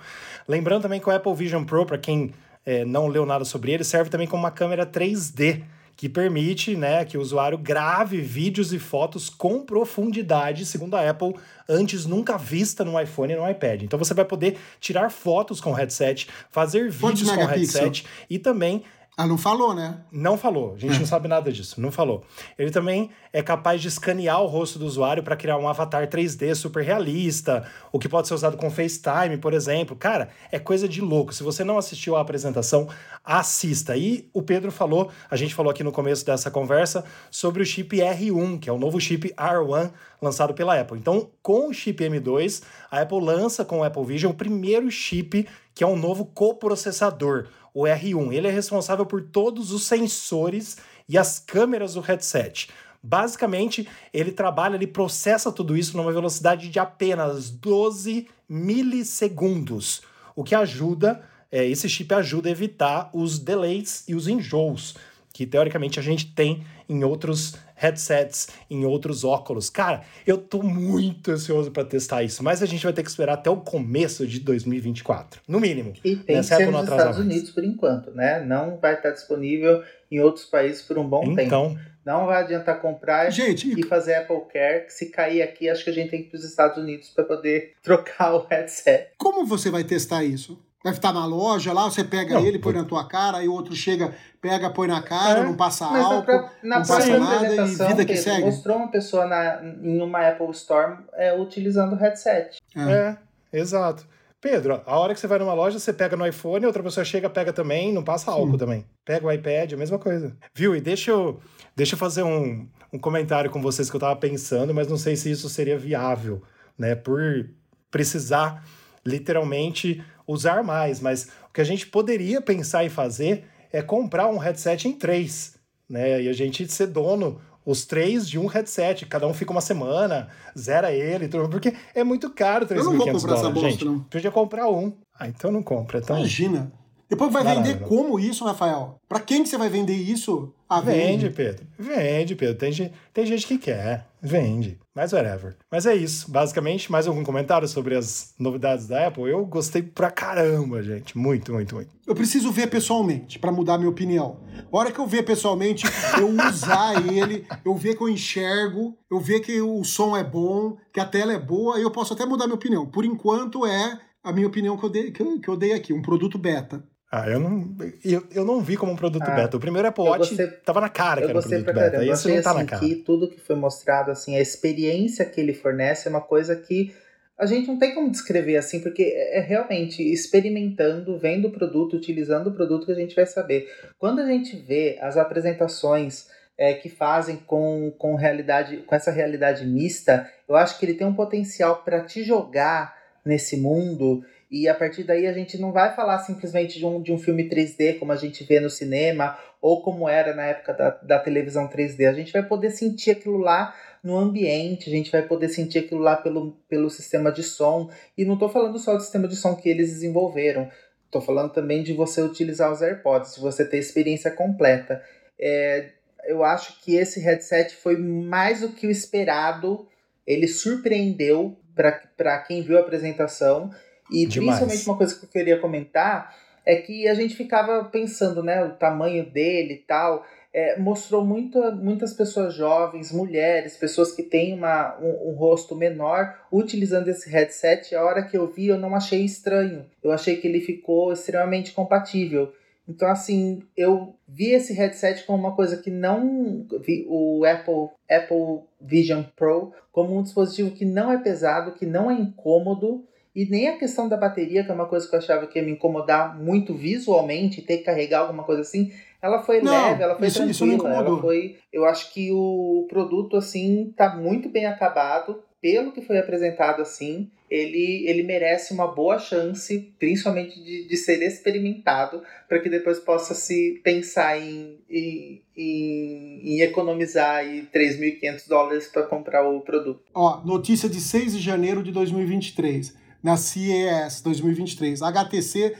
Lembrando também que o Apple Vision Pro, para quem é, não leu nada sobre ele, serve também como uma câmera 3D, que permite né, que o usuário grave vídeos e fotos com profundidade, segundo a Apple, antes nunca vista no iPhone e no iPad. Então você vai poder tirar fotos com o headset, fazer vídeos com o headset e também ah, não falou, né? Não falou. A gente é. não sabe nada disso. Não falou. Ele também é capaz de escanear o rosto do usuário para criar um avatar 3D super realista, o que pode ser usado com FaceTime, por exemplo. Cara, é coisa de louco. Se você não assistiu à apresentação, assista. E o Pedro falou, a gente falou aqui no começo dessa conversa, sobre o chip R1, que é o novo chip R1 lançado pela Apple. Então, com o chip M2, a Apple lança com o Apple Vision o primeiro chip que é um novo coprocessador o R1. Ele é responsável por todos os sensores e as câmeras do headset. Basicamente, ele trabalha, ele processa tudo isso numa velocidade de apenas 12 milissegundos, o que ajuda, é, esse chip ajuda a evitar os delays e os enjoos que teoricamente a gente tem em outros headsets, em outros óculos. Cara, eu tô muito ansioso para testar isso, mas a gente vai ter que esperar até o começo de 2024, no mínimo. E tem que ser nos Estados Unidos por enquanto, né? Não vai estar disponível em outros países por um bom então, tempo. Não vai adiantar comprar gente, e fazer Apple Care, que se cair aqui, acho que a gente tem que ir para os Estados Unidos para poder trocar o headset. Como você vai testar isso? Vai estar na loja lá, você pega não, ele, põe na tua cara, aí o outro chega, pega, põe na cara, é, não passa álcool, na não passa nada e vida que segue. Mostrou uma pessoa na, em uma Apple Store é, utilizando o headset. É. é, exato. Pedro, a hora que você vai numa loja, você pega no iPhone, outra pessoa chega, pega também, não passa álcool Sim. também. Pega o iPad, a mesma coisa. Viu? E deixa eu, deixa eu fazer um, um comentário com vocês que eu tava pensando, mas não sei se isso seria viável, né? Por precisar literalmente usar mais, mas o que a gente poderia pensar em fazer é comprar um headset em três, né? E a gente ser dono os três de um headset, cada um fica uma semana, zera ele, porque é muito caro 3.500 dólares, Eu não vou comprar essa bolsa, gente. Não. Podia comprar um. Ah, então não compra. Então... Imagina. Depois vai vender como isso, Rafael? Para quem que você vai vender isso? Ah, vende, Pedro. Vende, Pedro. Tem gente, tem gente que quer. Vende. Mas whatever. Mas é isso. Basicamente, mais algum comentário sobre as novidades da Apple? Eu gostei pra caramba, gente. Muito, muito, muito. Eu preciso ver pessoalmente para mudar minha opinião. A hora que eu ver pessoalmente, eu usar ele, eu ver que eu enxergo, eu ver que o som é bom, que a tela é boa, eu posso até mudar minha opinião. Por enquanto é a minha opinião que eu dei, que eu, que eu dei aqui, um produto beta. Ah, eu não, eu, eu não vi como um produto ah, beta. O primeiro Apple Watch gostei, tava na cara que era um produto beta. Esse não tá assim, na cara. Que tudo que foi mostrado, assim, a experiência que ele fornece é uma coisa que a gente não tem como descrever assim, porque é, é realmente experimentando, vendo o produto, utilizando o produto que a gente vai saber. Quando a gente vê as apresentações é, que fazem com, com realidade, com essa realidade mista, eu acho que ele tem um potencial para te jogar nesse mundo e a partir daí a gente não vai falar simplesmente de um, de um filme 3D como a gente vê no cinema ou como era na época da, da televisão 3D. A gente vai poder sentir aquilo lá no ambiente, a gente vai poder sentir aquilo lá pelo, pelo sistema de som. E não estou falando só do sistema de som que eles desenvolveram, estou falando também de você utilizar os AirPods, de você ter experiência completa. É, eu acho que esse headset foi mais do que o esperado, ele surpreendeu para quem viu a apresentação e Demais. principalmente uma coisa que eu queria comentar é que a gente ficava pensando, né, o tamanho dele e tal. É, mostrou muito, muitas pessoas jovens, mulheres, pessoas que têm uma, um, um, rosto menor utilizando esse headset. A hora que eu vi, eu não achei estranho. Eu achei que ele ficou extremamente compatível. Então, assim, eu vi esse headset como uma coisa que não. Vi o Apple, Apple Vision Pro como um dispositivo que não é pesado, que não é incômodo e nem a questão da bateria, que é uma coisa que eu achava que ia me incomodar muito visualmente, ter que carregar alguma coisa assim. Ela foi não, leve, ela foi isso, tranquila. Isso ela foi. Eu acho que o produto, assim, tá muito bem acabado. Pelo que foi apresentado assim, ele, ele merece uma boa chance, principalmente de, de ser experimentado, para que depois possa se pensar em, em, em, em economizar 3.500 dólares para comprar o produto. Ó, notícia de 6 de janeiro de 2023 na CES 2023. A HTC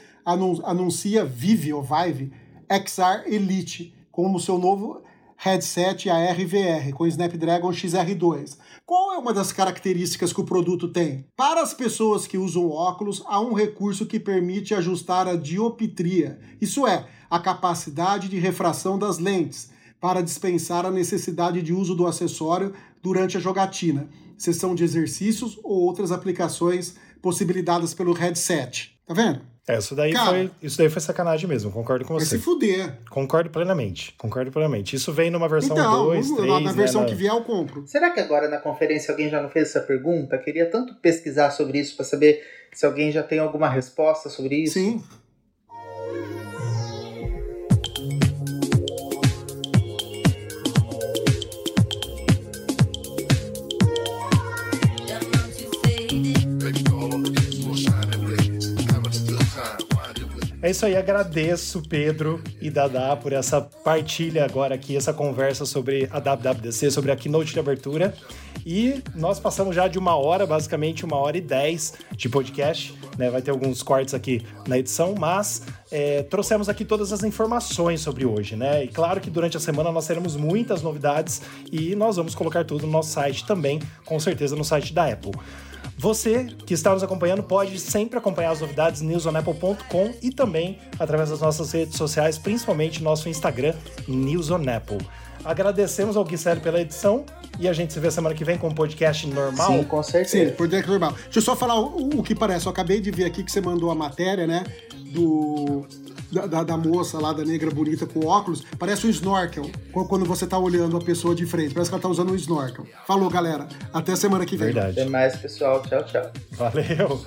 anuncia Vive ou Vive XR Elite como seu novo headset AR/VR com Snapdragon XR2. Qual é uma das características que o produto tem? Para as pessoas que usam óculos, há um recurso que permite ajustar a dioptria, isso é, a capacidade de refração das lentes, para dispensar a necessidade de uso do acessório durante a jogatina, sessão de exercícios ou outras aplicações possibilitadas pelo headset. Tá vendo? É, isso daí, Cara, foi, isso daí foi sacanagem mesmo, concordo com Vai você. se fuder. Concordo plenamente, concordo plenamente. Isso vem numa versão Então, 2, na- 3, na né, versão na- que vier eu compro. Será que agora na conferência alguém já não fez essa pergunta? Queria tanto pesquisar sobre isso para saber se alguém já tem alguma resposta sobre isso. Sim. É isso aí, agradeço Pedro e Dadá por essa partilha agora aqui, essa conversa sobre a WWDC, sobre a keynote de abertura. E nós passamos já de uma hora, basicamente uma hora e dez de podcast, né? Vai ter alguns cortes aqui na edição, mas é, trouxemos aqui todas as informações sobre hoje, né? E claro que durante a semana nós teremos muitas novidades e nós vamos colocar tudo no nosso site também, com certeza no site da Apple. Você que está nos acompanhando pode sempre acompanhar as novidades newsonapple.com e também através das nossas redes sociais, principalmente nosso Instagram, News. Agradecemos ao Guilherme pela edição e a gente se vê semana que vem com um podcast normal. Sim, com Sim, certeza. por dentro normal. Deixa eu só falar o, o que parece. Eu acabei de ver aqui que você mandou a matéria, né? Do. Da, da- da moça lá, da negra bonita com óculos, parece um snorkel qu- quando você tá olhando a pessoa de frente. Parece que ela tá usando um snorkel. Falou, galera. Até semana que vem. Verdade. Até mais, pessoal. Tchau, tchau. Valeu.